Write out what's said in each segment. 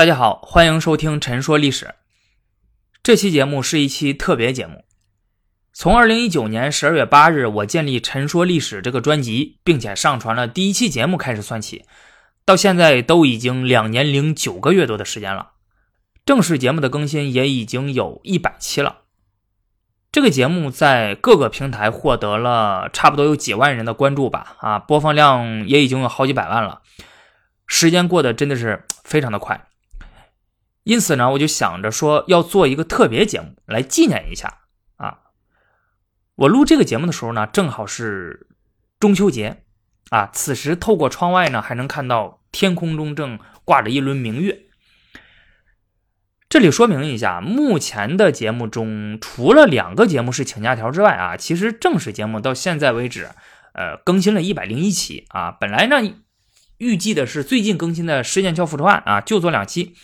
大家好，欢迎收听《陈说历史》。这期节目是一期特别节目。从二零一九年十二月八日我建立《陈说历史》这个专辑，并且上传了第一期节目开始算起，到现在都已经两年零九个月多的时间了。正式节目的更新也已经有一百期了。这个节目在各个平台获得了差不多有几万人的关注吧，啊，播放量也已经有好几百万了。时间过得真的是非常的快。因此呢，我就想着说要做一个特别节目来纪念一下啊。我录这个节目的时候呢，正好是中秋节啊。此时透过窗外呢，还能看到天空中正挂着一轮明月。这里说明一下，目前的节目中，除了两个节目是请假条之外啊，其实正式节目到现在为止，呃，更新了一百零一期啊。本来呢，预计的是最近更新的《施剑桥复仇案》啊，就做两期。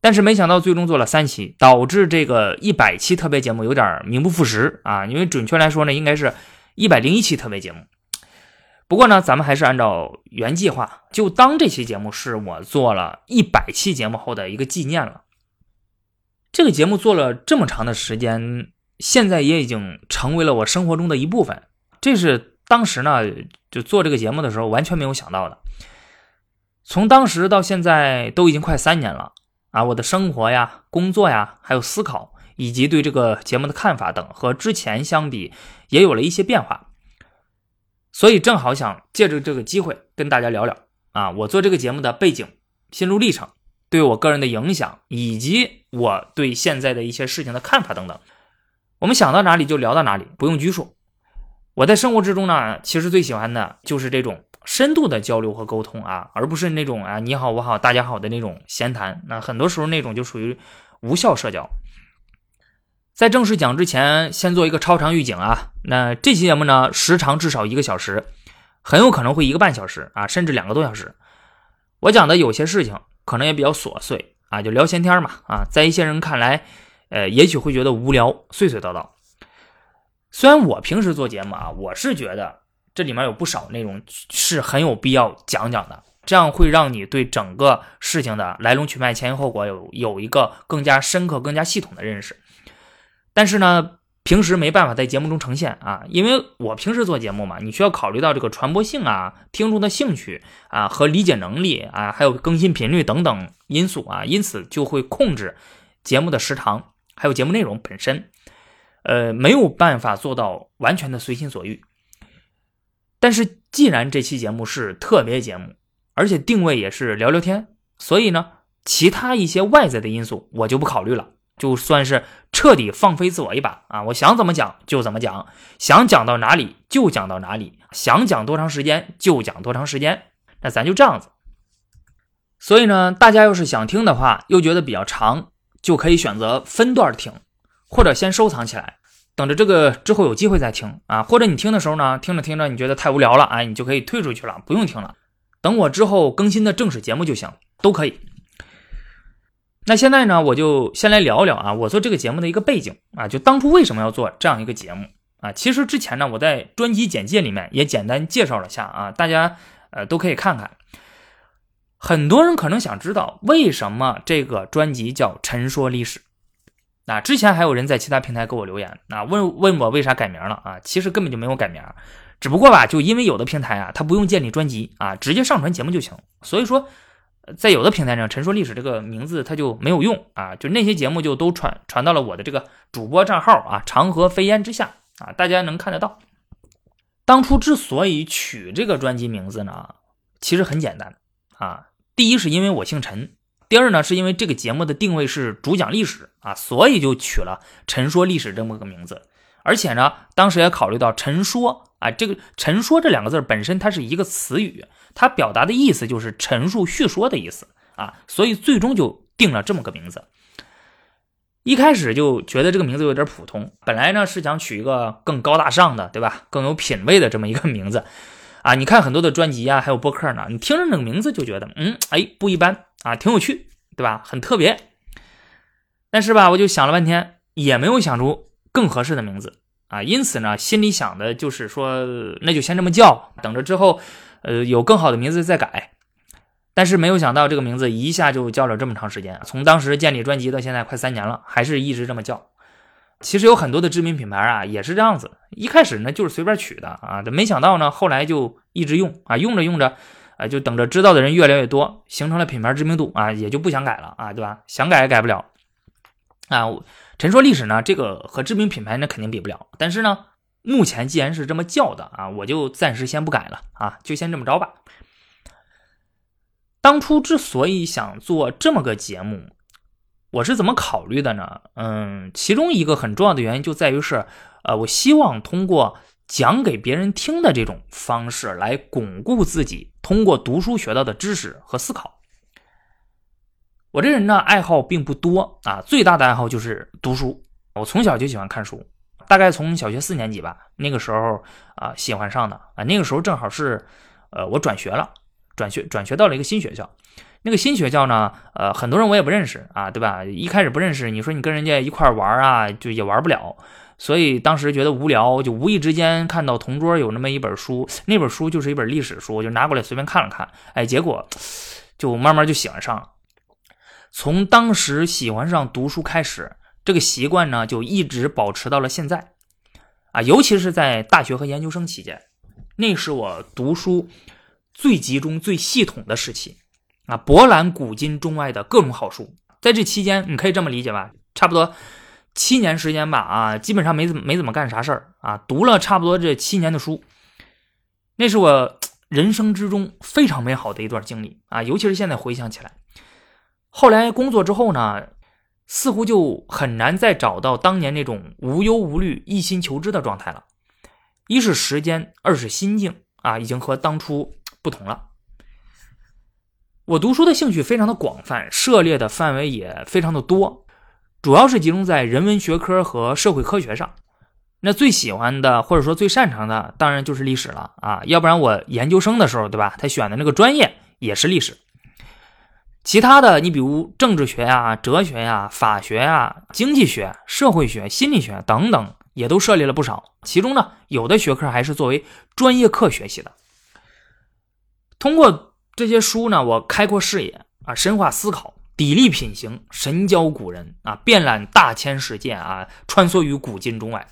但是没想到最终做了三期，导致这个一百期特别节目有点名不副实啊！因为准确来说呢，应该是一百零一期特别节目。不过呢，咱们还是按照原计划，就当这期节目是我做了一百期节目后的一个纪念了。这个节目做了这么长的时间，现在也已经成为了我生活中的一部分。这是当时呢，就做这个节目的时候完全没有想到的。从当时到现在都已经快三年了。啊，我的生活呀、工作呀，还有思考，以及对这个节目的看法等，和之前相比也有了一些变化。所以正好想借着这个机会跟大家聊聊啊，我做这个节目的背景、心路历程，对我个人的影响，以及我对现在的一些事情的看法等等。我们想到哪里就聊到哪里，不用拘束。我在生活之中呢，其实最喜欢的就是这种。深度的交流和沟通啊，而不是那种啊你好我好大家好的那种闲谈。那很多时候那种就属于无效社交。在正式讲之前，先做一个超长预警啊。那这期节目呢，时长至少一个小时，很有可能会一个半小时啊，甚至两个多小时。我讲的有些事情可能也比较琐碎啊，就聊闲天嘛啊，在一些人看来，呃，也许会觉得无聊，碎碎叨叨。虽然我平时做节目啊，我是觉得。这里面有不少内容是很有必要讲讲的，这样会让你对整个事情的来龙去脉、前因后果有有一个更加深刻、更加系统的认识。但是呢，平时没办法在节目中呈现啊，因为我平时做节目嘛，你需要考虑到这个传播性啊、听众的兴趣啊和理解能力啊，还有更新频率等等因素啊，因此就会控制节目的时长，还有节目内容本身，呃，没有办法做到完全的随心所欲。但是，既然这期节目是特别节目，而且定位也是聊聊天，所以呢，其他一些外在的因素我就不考虑了，就算是彻底放飞自我一把啊！我想怎么讲就怎么讲，想讲到哪里就讲到哪里，想讲多长时间就讲多长时间，那咱就这样子。所以呢，大家要是想听的话，又觉得比较长，就可以选择分段听，或者先收藏起来。等着这个之后有机会再听啊，或者你听的时候呢，听着听着你觉得太无聊了，哎，你就可以退出去了，不用听了，等我之后更新的正式节目就行，都可以。那现在呢，我就先来聊聊啊，我做这个节目的一个背景啊，就当初为什么要做这样一个节目啊？其实之前呢，我在专辑简介里面也简单介绍了下啊，大家呃都可以看看。很多人可能想知道为什么这个专辑叫《陈说历史》。那之前还有人在其他平台给我留言，啊，问问我为啥改名了啊？其实根本就没有改名，只不过吧，就因为有的平台啊，它不用建立专辑啊，直接上传节目就行。所以说，在有的平台上，陈说历史这个名字它就没有用啊，就那些节目就都传传到了我的这个主播账号啊，长河飞烟之下啊，大家能看得到。当初之所以取这个专辑名字呢，其实很简单啊，第一是因为我姓陈。第二呢，是因为这个节目的定位是主讲历史啊，所以就取了“陈说历史”这么个名字。而且呢，当时也考虑到“陈说”啊，这个“陈说”这两个字本身它是一个词语，它表达的意思就是陈述、叙说的意思啊，所以最终就定了这么个名字。一开始就觉得这个名字有点普通，本来呢是想取一个更高大上的，对吧？更有品位的这么一个名字啊。你看很多的专辑啊，还有播客呢，你听着那个名字就觉得，嗯，哎，不一般。啊，挺有趣，对吧？很特别，但是吧，我就想了半天，也没有想出更合适的名字啊。因此呢，心里想的就是说，那就先这么叫，等着之后，呃，有更好的名字再改。但是没有想到这个名字一下就叫了这么长时间，从当时建立专辑到现在快三年了，还是一直这么叫。其实有很多的知名品牌啊，也是这样子，一开始呢就是随便取的啊，没想到呢，后来就一直用啊，用着用着，啊，就等着知道的人越来越多，形成了品牌知名度啊，也就不想改了啊，对吧？想改也改不了啊。陈说历史呢，这个和知名品牌那肯定比不了，但是呢，目前既然是这么叫的啊，我就暂时先不改了啊，就先这么着吧。当初之所以想做这么个节目。我是怎么考虑的呢？嗯，其中一个很重要的原因就在于是，呃，我希望通过讲给别人听的这种方式来巩固自己通过读书学到的知识和思考。我这人呢，爱好并不多啊，最大的爱好就是读书。我从小就喜欢看书，大概从小学四年级吧，那个时候啊喜欢上的啊，那个时候正好是，呃，我转学了，转学转学到了一个新学校。那个新学校呢，呃，很多人我也不认识啊，对吧？一开始不认识，你说你跟人家一块玩啊，就也玩不了。所以当时觉得无聊，就无意之间看到同桌有那么一本书，那本书就是一本历史书，我就拿过来随便看了看。哎，结果就慢慢就喜欢上了。从当时喜欢上读书开始，这个习惯呢就一直保持到了现在。啊，尤其是在大学和研究生期间，那是我读书最集中、最系统的时期。啊，博览古今中外的各种好书，在这期间，你可以这么理解吧，差不多七年时间吧，啊，基本上没怎么没怎么干啥事儿啊，读了差不多这七年的书，那是我人生之中非常美好的一段经历啊，尤其是现在回想起来。后来工作之后呢，似乎就很难再找到当年那种无忧无虑、一心求知的状态了。一是时间，二是心境啊，已经和当初不同了。我读书的兴趣非常的广泛，涉猎的范围也非常的多，主要是集中在人文学科和社会科学上。那最喜欢的或者说最擅长的，当然就是历史了啊！要不然我研究生的时候，对吧？他选的那个专业也是历史。其他的，你比如政治学呀、哲学呀、法学呀、经济学、社会学、心理学等等，也都涉猎了不少。其中呢，有的学科还是作为专业课学习的。通过。这些书呢，我开阔视野啊，深化思考，砥砺品行，神交古人啊，遍览大千世界啊，穿梭于古今中外，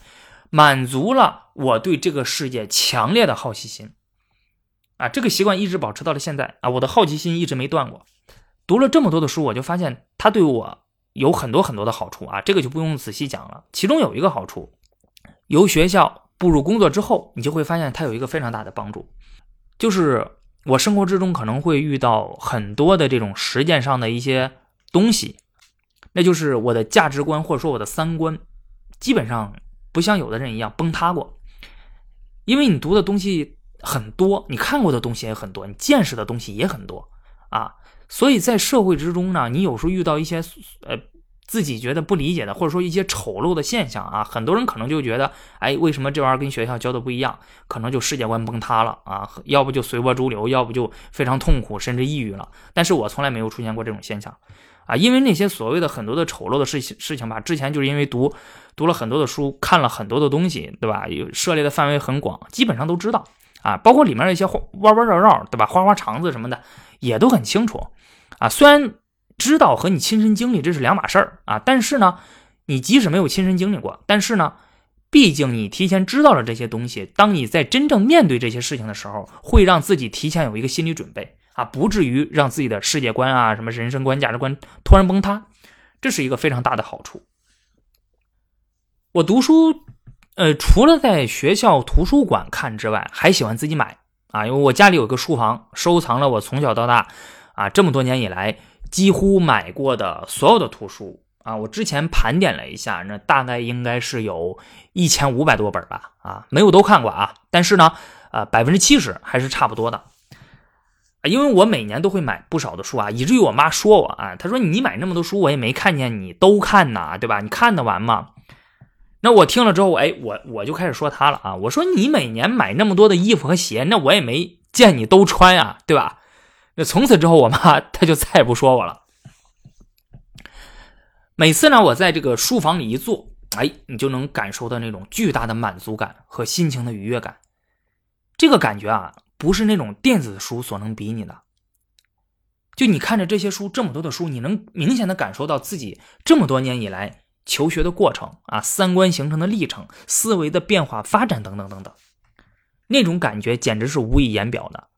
满足了我对这个世界强烈的好奇心啊。这个习惯一直保持到了现在啊，我的好奇心一直没断过。读了这么多的书，我就发现它对我有很多很多的好处啊，这个就不用仔细讲了。其中有一个好处，由学校步入工作之后，你就会发现它有一个非常大的帮助，就是。我生活之中可能会遇到很多的这种实践上的一些东西，那就是我的价值观或者说我的三观，基本上不像有的人一样崩塌过。因为你读的东西很多，你看过的东西也很多，你见识的东西也很多啊，所以在社会之中呢，你有时候遇到一些呃。自己觉得不理解的，或者说一些丑陋的现象啊，很多人可能就觉得，哎，为什么这玩意儿跟学校教的不一样？可能就世界观崩塌了啊，要不就随波逐流，要不就非常痛苦，甚至抑郁了。但是我从来没有出现过这种现象啊，因为那些所谓的很多的丑陋的事情事情吧，之前就是因为读读了很多的书，看了很多的东西，对吧？有涉猎的范围很广，基本上都知道啊，包括里面的一些弯弯绕绕，对吧？花花肠子什么的也都很清楚啊，虽然。知道和你亲身经历这是两码事儿啊！但是呢，你即使没有亲身经历过，但是呢，毕竟你提前知道了这些东西，当你在真正面对这些事情的时候，会让自己提前有一个心理准备啊，不至于让自己的世界观啊、什么人生观、价值观突然崩塌，这是一个非常大的好处。我读书，呃，除了在学校图书馆看之外，还喜欢自己买啊，因为我家里有个书房，收藏了我从小到大啊这么多年以来。几乎买过的所有的图书啊，我之前盘点了一下，那大概应该是有一千五百多本吧，啊，没有都看过啊，但是呢，呃，百分之七十还是差不多的，因为我每年都会买不少的书啊，以至于我妈说我啊，她说你买那么多书，我也没看见你都看呐，对吧？你看得完吗？那我听了之后，哎，我我就开始说他了啊，我说你每年买那么多的衣服和鞋，那我也没见你都穿啊，对吧？那从此之后，我妈 她就再也不说我了。每次呢，我在这个书房里一坐，哎，你就能感受到那种巨大的满足感和心情的愉悦感。这个感觉啊，不是那种电子书所能比拟的。就你看着这些书，这么多的书，你能明显的感受到自己这么多年以来求学的过程啊，三观形成的历程，思维的变化发展等等等等，那种感觉简直是无以言表的。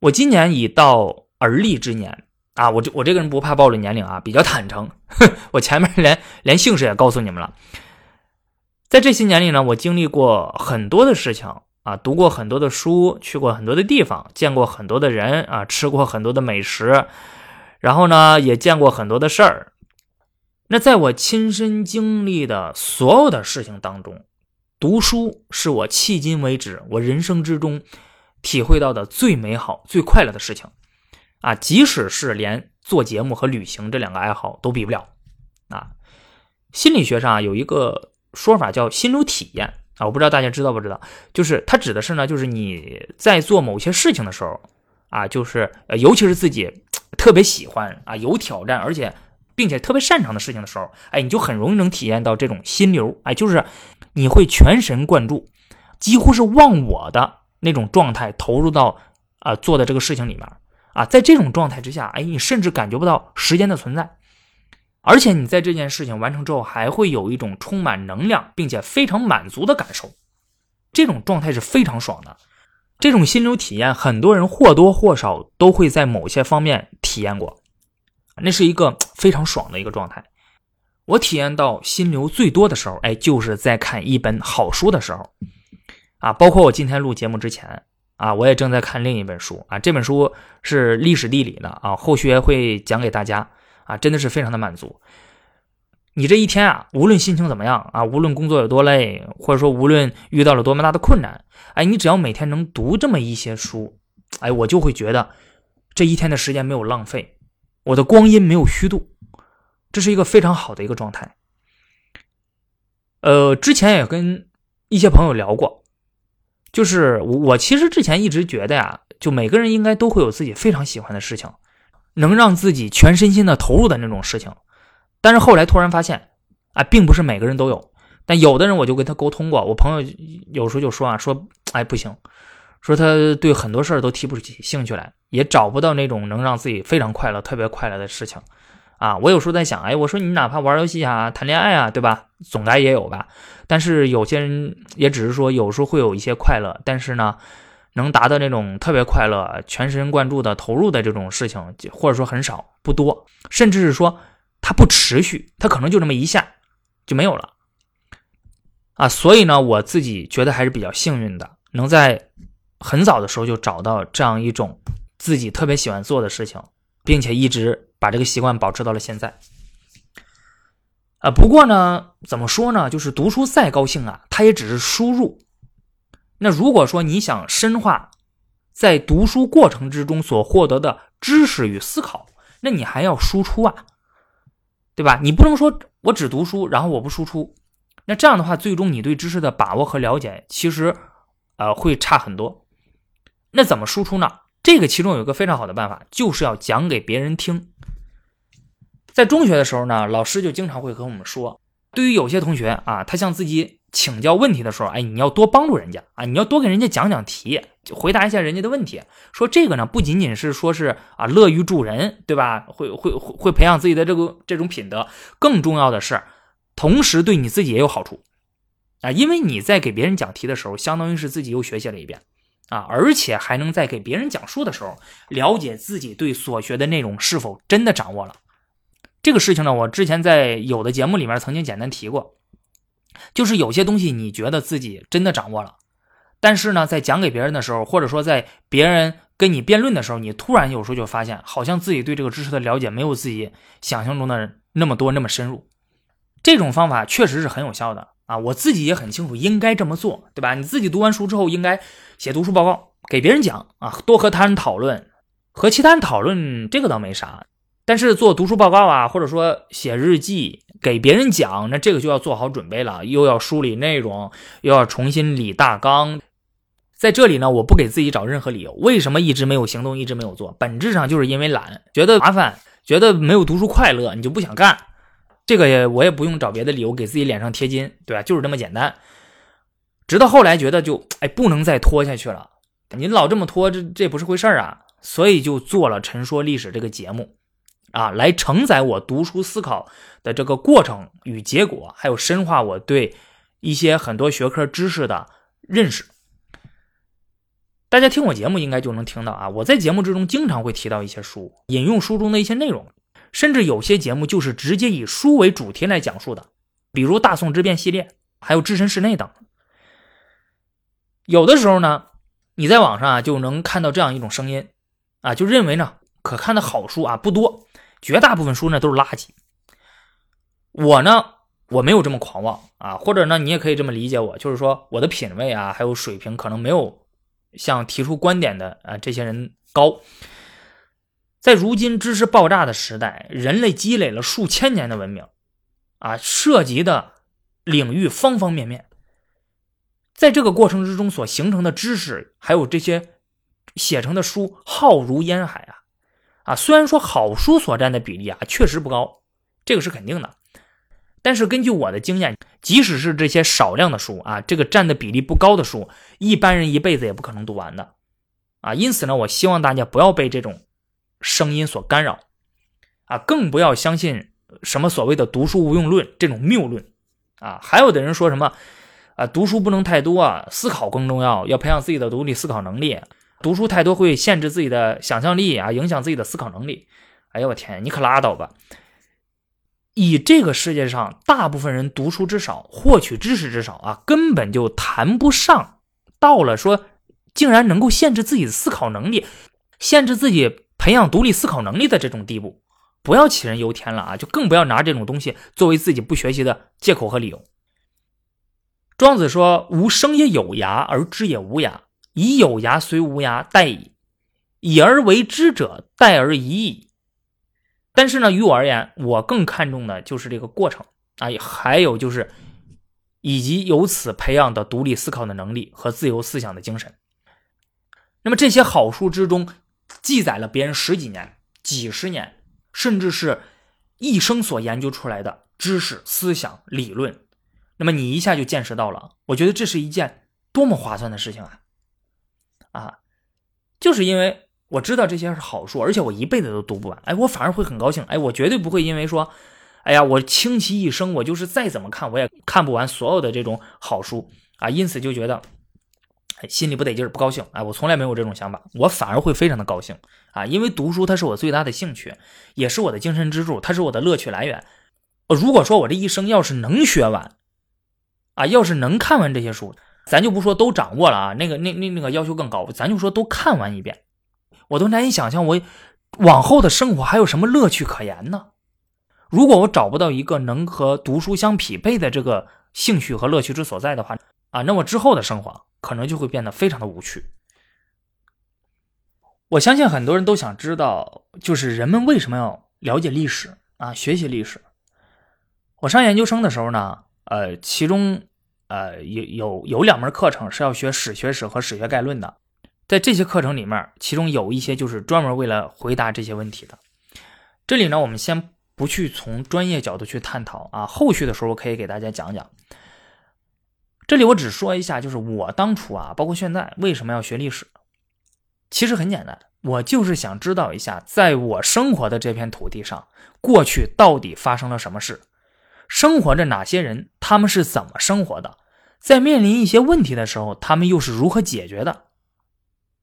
我今年已到而立之年啊，我这我这个人不怕暴露年龄啊，比较坦诚。我前面连连姓氏也告诉你们了，在这些年里呢，我经历过很多的事情。啊，读过很多的书，去过很多的地方，见过很多的人啊，吃过很多的美食，然后呢，也见过很多的事儿。那在我亲身经历的所有的事情当中，读书是我迄今为止我人生之中体会到的最美好、最快乐的事情啊！即使是连做节目和旅行这两个爱好都比不了啊！心理学上有一个说法叫心流体验。啊，我不知道大家知道不知道，就是它指的是呢，就是你在做某些事情的时候，啊，就是，尤其是自己特别喜欢啊，有挑战，而且并且特别擅长的事情的时候，哎，你就很容易能体验到这种心流，哎，就是你会全神贯注，几乎是忘我的那种状态，投入到啊做的这个事情里面，啊，在这种状态之下，哎，你甚至感觉不到时间的存在。而且你在这件事情完成之后，还会有一种充满能量并且非常满足的感受，这种状态是非常爽的。这种心流体验，很多人或多或少都会在某些方面体验过，那是一个非常爽的一个状态。我体验到心流最多的时候，哎，就是在看一本好书的时候，啊，包括我今天录节目之前，啊，我也正在看另一本书，啊，这本书是历史地理的，啊，后续会讲给大家。啊，真的是非常的满足。你这一天啊，无论心情怎么样啊，无论工作有多累，或者说无论遇到了多么大的困难，哎，你只要每天能读这么一些书，哎，我就会觉得这一天的时间没有浪费，我的光阴没有虚度，这是一个非常好的一个状态。呃，之前也跟一些朋友聊过，就是我我其实之前一直觉得呀，就每个人应该都会有自己非常喜欢的事情。能让自己全身心的投入的那种事情，但是后来突然发现，啊，并不是每个人都有。但有的人我就跟他沟通过，我朋友有时候就说啊，说，哎，不行，说他对很多事儿都提不起兴趣来，也找不到那种能让自己非常快乐、特别快乐的事情。啊，我有时候在想，哎，我说你哪怕玩游戏啊、谈恋爱啊，对吧？总该也有吧。但是有些人也只是说有时候会有一些快乐，但是呢。能达到那种特别快乐、全神贯注的投入的这种事情，或者说很少、不多，甚至是说它不持续，它可能就这么一下就没有了啊。所以呢，我自己觉得还是比较幸运的，能在很早的时候就找到这样一种自己特别喜欢做的事情，并且一直把这个习惯保持到了现在。啊，不过呢，怎么说呢？就是读书再高兴啊，它也只是输入。那如果说你想深化在读书过程之中所获得的知识与思考，那你还要输出啊，对吧？你不能说我只读书，然后我不输出，那这样的话，最终你对知识的把握和了解其实呃会差很多。那怎么输出呢？这个其中有一个非常好的办法，就是要讲给别人听。在中学的时候呢，老师就经常会和我们说，对于有些同学啊，他向自己。请教问题的时候，哎，你要多帮助人家啊！你要多给人家讲讲题，回答一下人家的问题。说这个呢，不仅仅是说是啊，乐于助人，对吧？会会会会培养自己的这个这种品德。更重要的是，同时对你自己也有好处啊！因为你在给别人讲题的时候，相当于是自己又学习了一遍啊，而且还能在给别人讲述的时候，了解自己对所学的内容是否真的掌握了。这个事情呢，我之前在有的节目里面曾经简单提过。就是有些东西你觉得自己真的掌握了，但是呢，在讲给别人的时候，或者说在别人跟你辩论的时候，你突然有时候就发现，好像自己对这个知识的了解没有自己想象中的那么多那么深入。这种方法确实是很有效的啊，我自己也很清楚应该这么做，对吧？你自己读完书之后应该写读书报告给别人讲啊，多和他人讨论，和其他人讨论这个倒没啥。但是做读书报告啊，或者说写日记给别人讲，那这个就要做好准备了，又要梳理内容，又要重新理大纲。在这里呢，我不给自己找任何理由，为什么一直没有行动，一直没有做？本质上就是因为懒，觉得麻烦，觉得没有读书快乐，你就不想干。这个也我也不用找别的理由给自己脸上贴金，对吧？就是这么简单。直到后来觉得就哎不能再拖下去了，你老这么拖，这这不是回事儿啊。所以就做了《陈说历史》这个节目，啊，来承载我读书思考的这个过程与结果，还有深化我对一些很多学科知识的认识。大家听我节目应该就能听到啊，我在节目之中经常会提到一些书，引用书中的一些内容，甚至有些节目就是直接以书为主题来讲述的，比如《大宋之变》系列，还有《置身事内》等。有的时候呢，你在网上啊就能看到这样一种声音，啊，就认为呢可看的好书啊不多，绝大部分书呢都是垃圾。我呢我没有这么狂妄啊，或者呢你也可以这么理解我，就是说我的品味啊还有水平可能没有。像提出观点的啊，这些人高，在如今知识爆炸的时代，人类积累了数千年的文明，啊，涉及的领域方方面面，在这个过程之中所形成的知识，还有这些写成的书，浩如烟海啊，啊，虽然说好书所占的比例啊，确实不高，这个是肯定的。但是根据我的经验，即使是这些少量的书啊，这个占的比例不高的书，一般人一辈子也不可能读完的，啊，因此呢，我希望大家不要被这种声音所干扰，啊，更不要相信什么所谓的“读书无用论”这种谬论，啊，还有的人说什么，啊，读书不能太多啊，思考更重要，要培养自己的独立思考能力，读书太多会限制自己的想象力啊，影响自己的思考能力，哎呦我天，你可拉倒吧！以这个世界上大部分人读书之少，获取知识之少啊，根本就谈不上到了说竟然能够限制自己的思考能力，限制自己培养独立思考能力的这种地步。不要杞人忧天了啊！就更不要拿这种东西作为自己不学习的借口和理由。庄子说：“吾生也有涯，而知也无涯。以有涯随无涯，殆矣。以而为之者，殆而已矣。”但是呢，于我而言，我更看重的就是这个过程啊，还有就是，以及由此培养的独立思考的能力和自由思想的精神。那么这些好书之中，记载了别人十几年、几十年，甚至是一生所研究出来的知识、思想、理论，那么你一下就见识到了。我觉得这是一件多么划算的事情啊！啊，就是因为。我知道这些是好书，而且我一辈子都读不完。哎，我反而会很高兴。哎，我绝对不会因为说，哎呀，我倾其一生，我就是再怎么看我也看不完所有的这种好书啊，因此就觉得心里不得劲儿，不高兴。哎，我从来没有这种想法，我反而会非常的高兴啊，因为读书它是我最大的兴趣，也是我的精神支柱，它是我的乐趣来源。如果说我这一生要是能学完，啊，要是能看完这些书，咱就不说都掌握了啊，那个那那那个要求更高，咱就说都看完一遍。我都难以想象，我往后的生活还有什么乐趣可言呢？如果我找不到一个能和读书相匹配的这个兴趣和乐趣之所在的话，啊，那我之后的生活可能就会变得非常的无趣。我相信很多人都想知道，就是人们为什么要了解历史啊，学习历史。我上研究生的时候呢，呃，其中呃有有有两门课程是要学史学史和史学概论的。在这些课程里面，其中有一些就是专门为了回答这些问题的。这里呢，我们先不去从专业角度去探讨啊，后续的时候我可以给大家讲讲。这里我只说一下，就是我当初啊，包括现在为什么要学历史，其实很简单，我就是想知道一下，在我生活的这片土地上，过去到底发生了什么事，生活着哪些人，他们是怎么生活的，在面临一些问题的时候，他们又是如何解决的。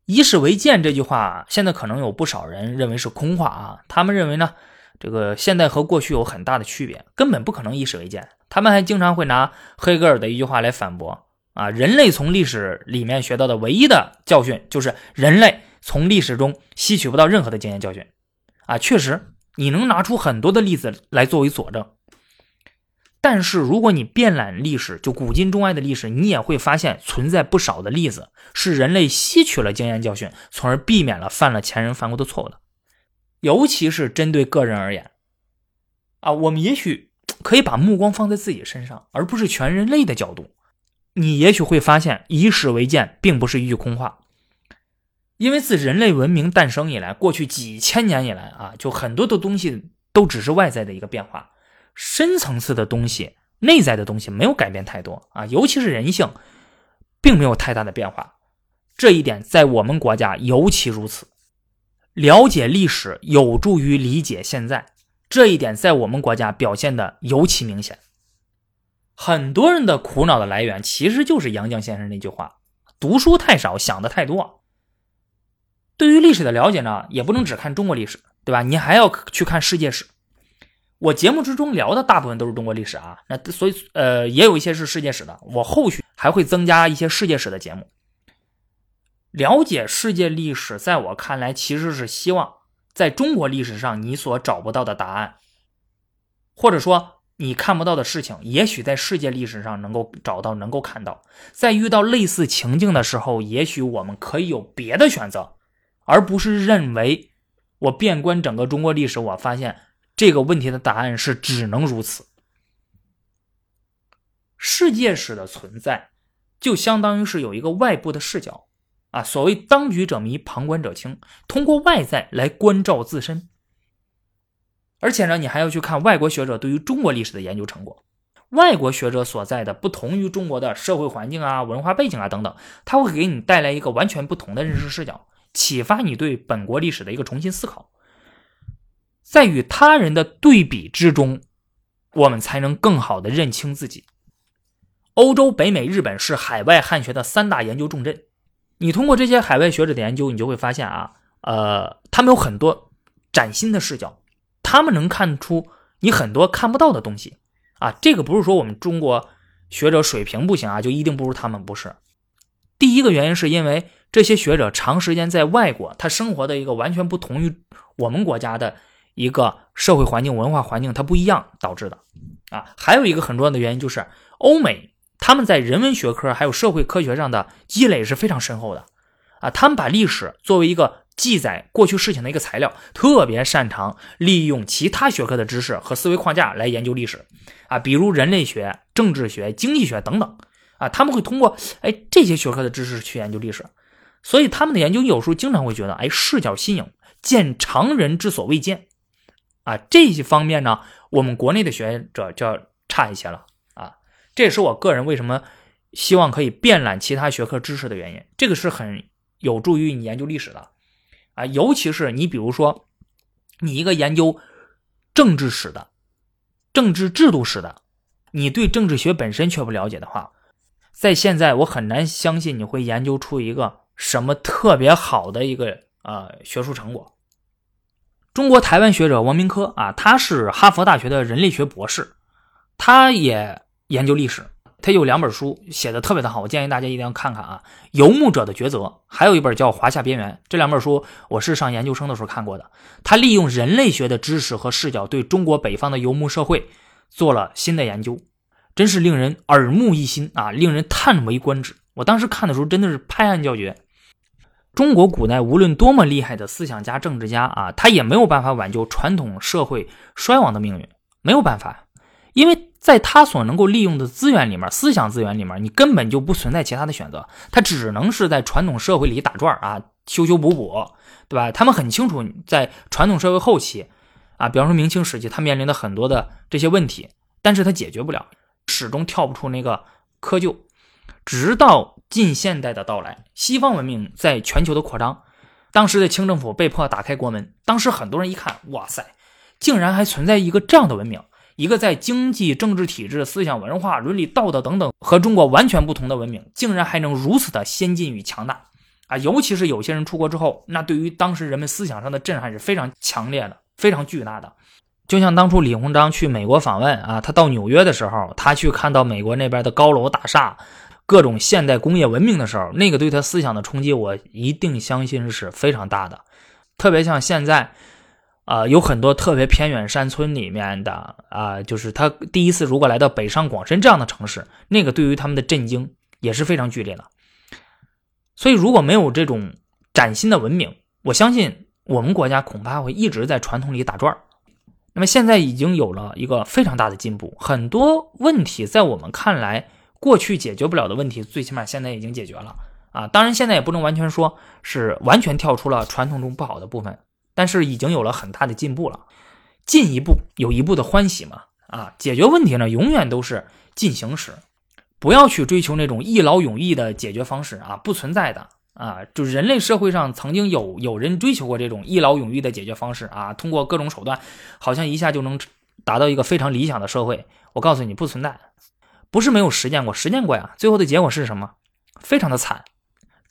以史为鉴这句话，现在可能有不少人认为是空话啊。他们认为呢，这个现在和过去有很大的区别，根本不可能以史为鉴。他们还经常会拿黑格尔的一句话来反驳啊：人类从历史里面学到的唯一的教训，就是人类从历史中吸取不到任何的经验教训。啊，确实，你能拿出很多的例子来作为佐证。但是，如果你遍览历史，就古今中外的历史，你也会发现存在不少的例子，是人类吸取了经验教训，从而避免了犯了前人犯过的错误的。尤其是针对个人而言，啊，我们也许可以把目光放在自己身上，而不是全人类的角度。你也许会发现，以史为鉴并不是一句空话，因为自人类文明诞生以来，过去几千年以来啊，就很多的东西都只是外在的一个变化。深层次的东西、内在的东西没有改变太多啊，尤其是人性，并没有太大的变化。这一点在我们国家尤其如此了解历史有助于理解现在，这一点在我们国家表现的尤其明显。很多人的苦恼的来源，其实就是杨绛先生那句话：“读书太少，想的太多。”对于历史的了解呢，也不能只看中国历史，对吧？你还要去看世界史。我节目之中聊的大部分都是中国历史啊，那所以呃，也有一些是世界史的。我后续还会增加一些世界史的节目。了解世界历史，在我看来，其实是希望在中国历史上你所找不到的答案，或者说你看不到的事情，也许在世界历史上能够找到，能够看到。在遇到类似情境的时候，也许我们可以有别的选择。而不是认为我遍观整个中国历史，我发现这个问题的答案是只能如此。世界史的存在就相当于是有一个外部的视角啊，所谓当局者迷，旁观者清，通过外在来关照自身。而且呢，你还要去看外国学者对于中国历史的研究成果，外国学者所在的不同于中国的社会环境啊、文化背景啊等等，他会给你带来一个完全不同的认识视角。启发你对本国历史的一个重新思考，在与他人的对比之中，我们才能更好的认清自己。欧洲、北美、日本是海外汉学的三大研究重镇。你通过这些海外学者的研究，你就会发现啊，呃，他们有很多崭新的视角，他们能看出你很多看不到的东西啊。这个不是说我们中国学者水平不行啊，就一定不如他们，不是。第一个原因是因为。这些学者长时间在外国，他生活的一个完全不同于我们国家的一个社会环境、文化环境，它不一样导致的。啊，还有一个很重要的原因就是，欧美他们在人文学科还有社会科学上的积累是非常深厚的。啊，他们把历史作为一个记载过去事情的一个材料，特别擅长利用其他学科的知识和思维框架来研究历史。啊，比如人类学、政治学、经济学等等。啊，他们会通过哎这些学科的知识去研究历史。所以他们的研究有时候经常会觉得，哎，视角新颖，见常人之所未见，啊，这些方面呢，我们国内的学者就要差一些了。这也是我个人为什么希望可以遍览其他学科知识的原因。这个是很有助于你研究历史的啊，尤其是你比如说，你一个研究政治史的、政治制度史的，你对政治学本身却不了解的话，在现在我很难相信你会研究出一个。什么特别好的一个呃学术成果？中国台湾学者王明科啊，他是哈佛大学的人类学博士，他也研究历史，他有两本书写的特别的好，我建议大家一定要看看啊，《游牧者的抉择》，还有一本叫《华夏边缘》，这两本书我是上研究生的时候看过的。他利用人类学的知识和视角，对中国北方的游牧社会做了新的研究，真是令人耳目一新啊，令人叹为观止。我当时看的时候真的是拍案叫绝。中国古代无论多么厉害的思想家、政治家啊，他也没有办法挽救传统社会衰亡的命运，没有办法，因为在他所能够利用的资源里面，思想资源里面，你根本就不存在其他的选择，他只能是在传统社会里打转啊，修修补补，对吧？他们很清楚，在传统社会后期啊，比方说明清时期，他面临的很多的这些问题，但是他解决不了，始终跳不出那个窠臼，直到。近现代的到来，西方文明在全球的扩张，当时的清政府被迫打开国门。当时很多人一看，哇塞，竟然还存在一个这样的文明，一个在经济、政治体制、思想、文化、伦理、道德等等和中国完全不同的文明，竟然还能如此的先进与强大啊！尤其是有些人出国之后，那对于当时人们思想上的震撼是非常强烈的，非常巨大的。就像当初李鸿章去美国访问啊，他到纽约的时候，他去看到美国那边的高楼大厦。各种现代工业文明的时候，那个对他思想的冲击，我一定相信是非常大的。特别像现在，啊，有很多特别偏远山村里面的啊，就是他第一次如果来到北上广深这样的城市，那个对于他们的震惊也是非常剧烈的。所以，如果没有这种崭新的文明，我相信我们国家恐怕会一直在传统里打转那么现在已经有了一个非常大的进步，很多问题在我们看来。过去解决不了的问题，最起码现在已经解决了啊！当然，现在也不能完全说是完全跳出了传统中不好的部分，但是已经有了很大的进步了。进一步有一步的欢喜嘛啊！解决问题呢，永远都是进行时，不要去追求那种一劳永逸的解决方式啊，不存在的啊，就人类社会上曾经有有人追求过这种一劳永逸的解决方式啊，通过各种手段，好像一下就能达到一个非常理想的社会。我告诉你，不存在，不是没有实践过，实践过呀。最后的结果是什么？非常的惨。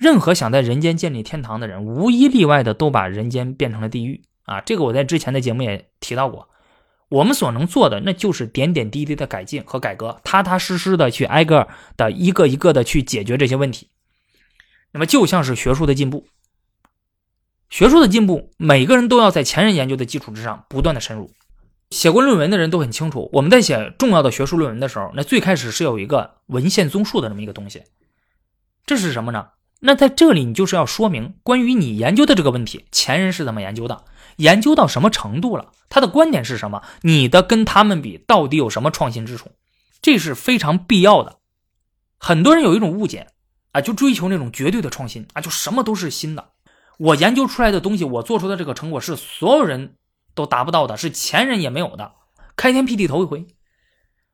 任何想在人间建立天堂的人，无一例外的都把人间变成了地狱啊！这个我在之前的节目也提到过。我们所能做的，那就是点点滴滴的改进和改革，踏踏实实的去挨个的一个一个的去解决这些问题。那么就像是学术的进步，学术的进步，每个人都要在前人研究的基础之上不断的深入。写过论文的人都很清楚，我们在写重要的学术论文的时候，那最开始是有一个文献综述的这么一个东西，这是什么呢？那在这里，你就是要说明关于你研究的这个问题，前人是怎么研究的，研究到什么程度了，他的观点是什么，你的跟他们比到底有什么创新之处，这是非常必要的。很多人有一种误解啊，就追求那种绝对的创新啊，就什么都是新的。我研究出来的东西，我做出的这个成果是所有人都达不到的，是前人也没有的，开天辟地头一回。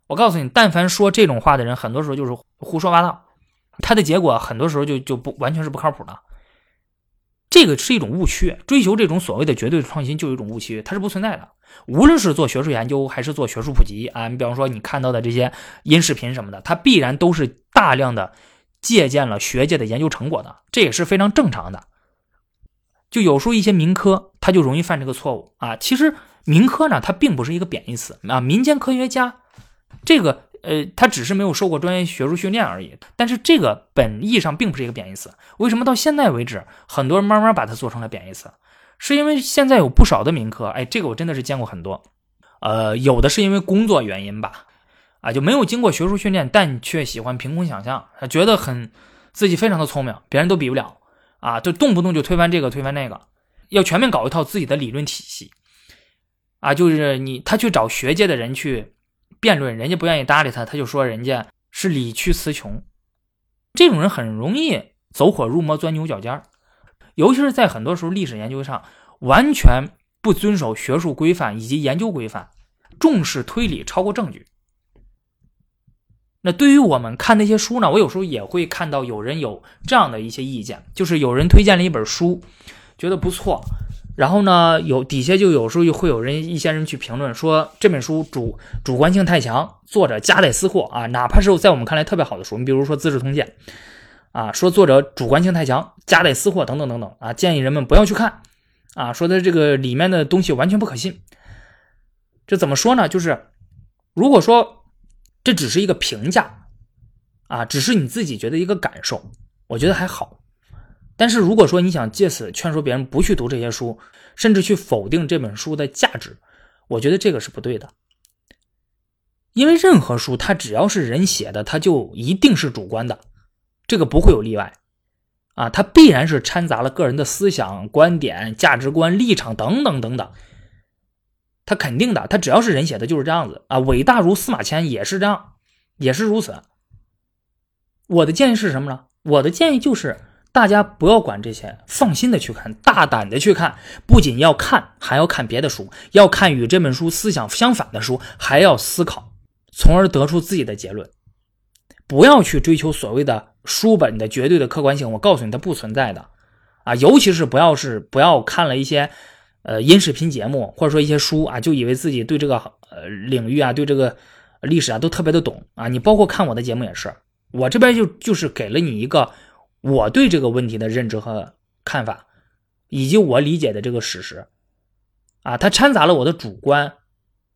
我告诉你，但凡说这种话的人，很多时候就是胡说八道。它的结果很多时候就就不完全是不靠谱的，这个是一种误区。追求这种所谓的绝对创新，就有一种误区，它是不存在的。无论是做学术研究还是做学术普及啊，你比方说你看到的这些音视频什么的，它必然都是大量的借鉴了学界的研究成果的，这也是非常正常的。就有时候一些民科，他就容易犯这个错误啊。其实民科呢，它并不是一个贬义词啊，民间科学家这个。呃，他只是没有受过专业学术训练而已，但是这个本意上并不是一个贬义词。为什么到现在为止，很多人慢慢把它做成了贬义词？是因为现在有不少的民科，哎，这个我真的是见过很多。呃，有的是因为工作原因吧，啊，就没有经过学术训练，但却喜欢凭空想象，觉得很自己非常的聪明，别人都比不了，啊，就动不动就推翻这个推翻那个，要全面搞一套自己的理论体系，啊，就是你他去找学界的人去。辩论，人家不愿意搭理他，他就说人家是理屈词穷。这种人很容易走火入魔、钻牛角尖儿，尤其是在很多时候历史研究上完全不遵守学术规范以及研究规范，重视推理超过证据。那对于我们看那些书呢，我有时候也会看到有人有这样的一些意见，就是有人推荐了一本书，觉得不错。然后呢，有底下就有时候会有人一些人去评论说这本书主主观性太强，作者夹带私货啊，哪怕是在我们看来特别好的书，你比如说《资治通鉴》，啊，说作者主观性太强，夹带私货等等等等啊，建议人们不要去看，啊，说的这个里面的东西完全不可信。这怎么说呢？就是如果说这只是一个评价，啊，只是你自己觉得一个感受，我觉得还好。但是如果说你想借此劝说别人不去读这些书，甚至去否定这本书的价值，我觉得这个是不对的。因为任何书，它只要是人写的，它就一定是主观的，这个不会有例外啊，它必然是掺杂了个人的思想、观点、价值观、立场等等等等，它肯定的，它只要是人写的，就是这样子啊。伟大如司马迁也是这样，也是如此。我的建议是什么呢？我的建议就是。大家不要管这些，放心的去看，大胆的去看。不仅要看，还要看别的书，要看与这本书思想相反的书，还要思考，从而得出自己的结论。不要去追求所谓的书本的绝对的客观性，我告诉你，它不存在的。啊，尤其是不要是不要看了一些呃音视频节目，或者说一些书啊，就以为自己对这个呃领域啊，对这个历史啊都特别的懂啊。你包括看我的节目也是，我这边就就是给了你一个。我对这个问题的认知和看法，以及我理解的这个史实，啊，它掺杂了我的主观，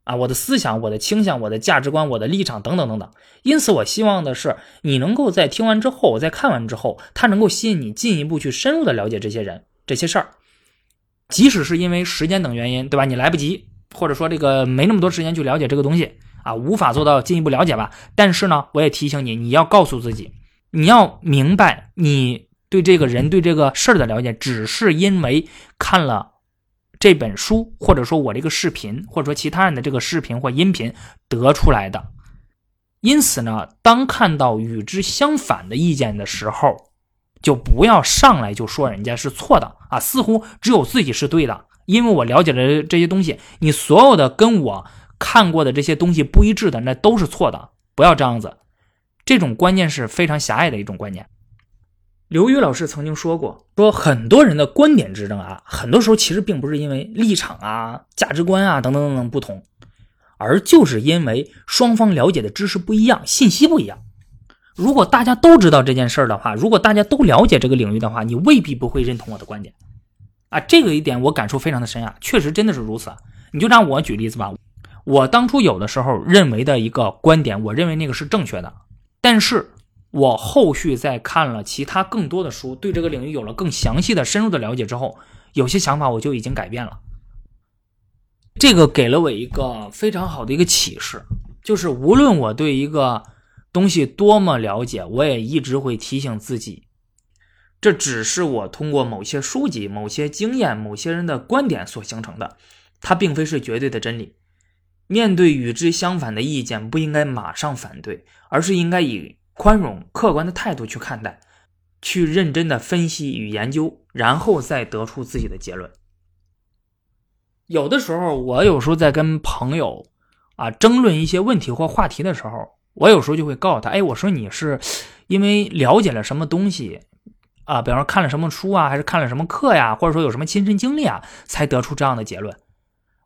啊，我的思想、我的倾向、我的价值观、我的立场等等等等。因此，我希望的是你能够在听完之后，在看完之后，它能够吸引你进一步去深入的了解这些人、这些事儿。即使是因为时间等原因，对吧？你来不及，或者说这个没那么多时间去了解这个东西，啊，无法做到进一步了解吧。但是呢，我也提醒你，你要告诉自己。你要明白，你对这个人、对这个事儿的了解，只是因为看了这本书，或者说我这个视频，或者说其他人的这个视频或音频得出来的。因此呢，当看到与之相反的意见的时候，就不要上来就说人家是错的啊，似乎只有自己是对的。因为我了解了这些东西，你所有的跟我看过的这些东西不一致的，那都是错的。不要这样子。这种观念是非常狭隘的一种观念。刘宇老师曾经说过，说很多人的观点之争啊，很多时候其实并不是因为立场啊、价值观啊等等等等不同，而就是因为双方了解的知识不一样，信息不一样。如果大家都知道这件事儿的话，如果大家都了解这个领域的话，你未必不会认同我的观点啊。这个一点我感触非常的深啊，确实真的是如此。你就让我举例子吧，我当初有的时候认为的一个观点，我认为那个是正确的，但是我后续在看了其他更多的书，对这个领域有了更详细的、深入的了解之后，有些想法我就已经改变了。这个给了我一个非常好的一个启示，就是无论我对一个东西多么了解，我也一直会提醒自己，这只是我通过某些书籍、某些经验、某些人的观点所形成的。它并非是绝对的真理。面对与之相反的意见，不应该马上反对，而是应该以宽容、客观的态度去看待，去认真的分析与研究，然后再得出自己的结论。有的时候，我有时候在跟朋友啊争论一些问题或话题的时候，我有时候就会告诉他：“哎，我说你是因为了解了什么东西啊，比方说看了什么书啊，还是看了什么课呀，或者说有什么亲身经历啊，才得出这样的结论。”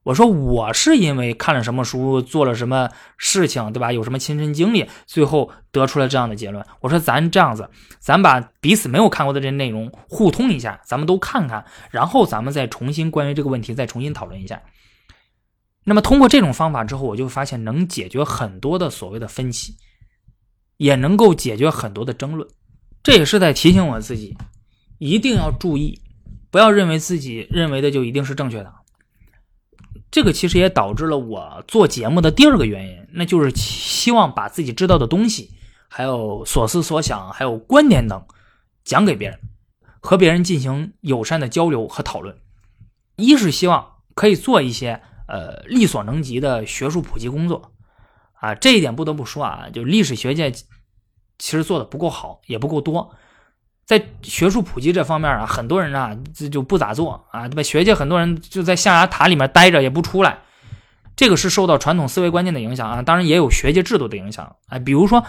我说我是因为看了什么书，做了什么事情，对吧？有什么亲身经历，最后得出了这样的结论。我说咱这样子，咱把彼此没有看过的这些内容互通一下，咱们都看看，然后咱们再重新关于这个问题再重新讨论一下。那么通过这种方法之后，我就发现能解决很多的所谓的分歧，也能够解决很多的争论。这也是在提醒我自己，一定要注意，不要认为自己认为的就一定是正确的。这个其实也导致了我做节目的第二个原因，那就是希望把自己知道的东西，还有所思所想，还有观点等，讲给别人，和别人进行友善的交流和讨论。一是希望可以做一些呃力所能及的学术普及工作，啊，这一点不得不说啊，就历史学界其实做的不够好，也不够多。在学术普及这方面啊，很多人啊这就不咋做啊，对吧？学界很多人就在象牙塔里面待着也不出来，这个是受到传统思维观念的影响啊，当然也有学界制度的影响啊。比如说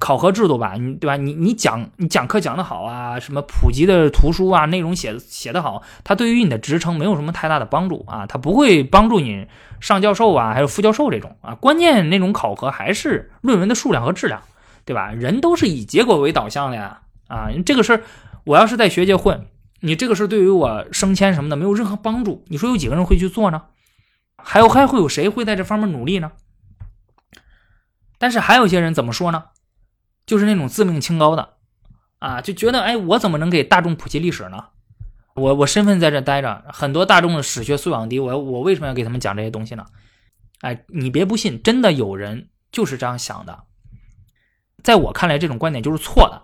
考核制度吧，你对吧？你你讲你讲课讲得好啊，什么普及的图书啊，内容写写得好，它对于你的职称没有什么太大的帮助啊，它不会帮助你上教授啊，还有副教授这种啊。关键那种考核还是论文的数量和质量，对吧？人都是以结果为导向的呀。啊，这个事儿，我要是在学界混，你这个事儿对于我升迁什么的没有任何帮助。你说有几个人会去做呢？还有还会有谁会在这方面努力呢？但是还有些人怎么说呢？就是那种自命清高的，啊，就觉得哎，我怎么能给大众普及历史呢？我我身份在这待着，很多大众的史学素养低，我我为什么要给他们讲这些东西呢？哎，你别不信，真的有人就是这样想的。在我看来，这种观点就是错的。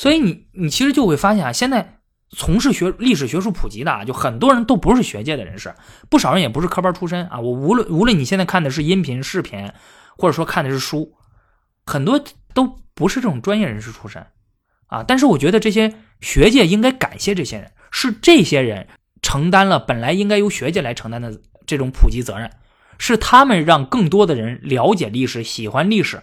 所以你你其实就会发现啊，现在从事学历史学术普及的啊，就很多人都不是学界的人士，不少人也不是科班出身啊。我无论无论你现在看的是音频、视频，或者说看的是书，很多都不是这种专业人士出身啊。但是我觉得这些学界应该感谢这些人，是这些人承担了本来应该由学界来承担的这种普及责任，是他们让更多的人了解历史、喜欢历史，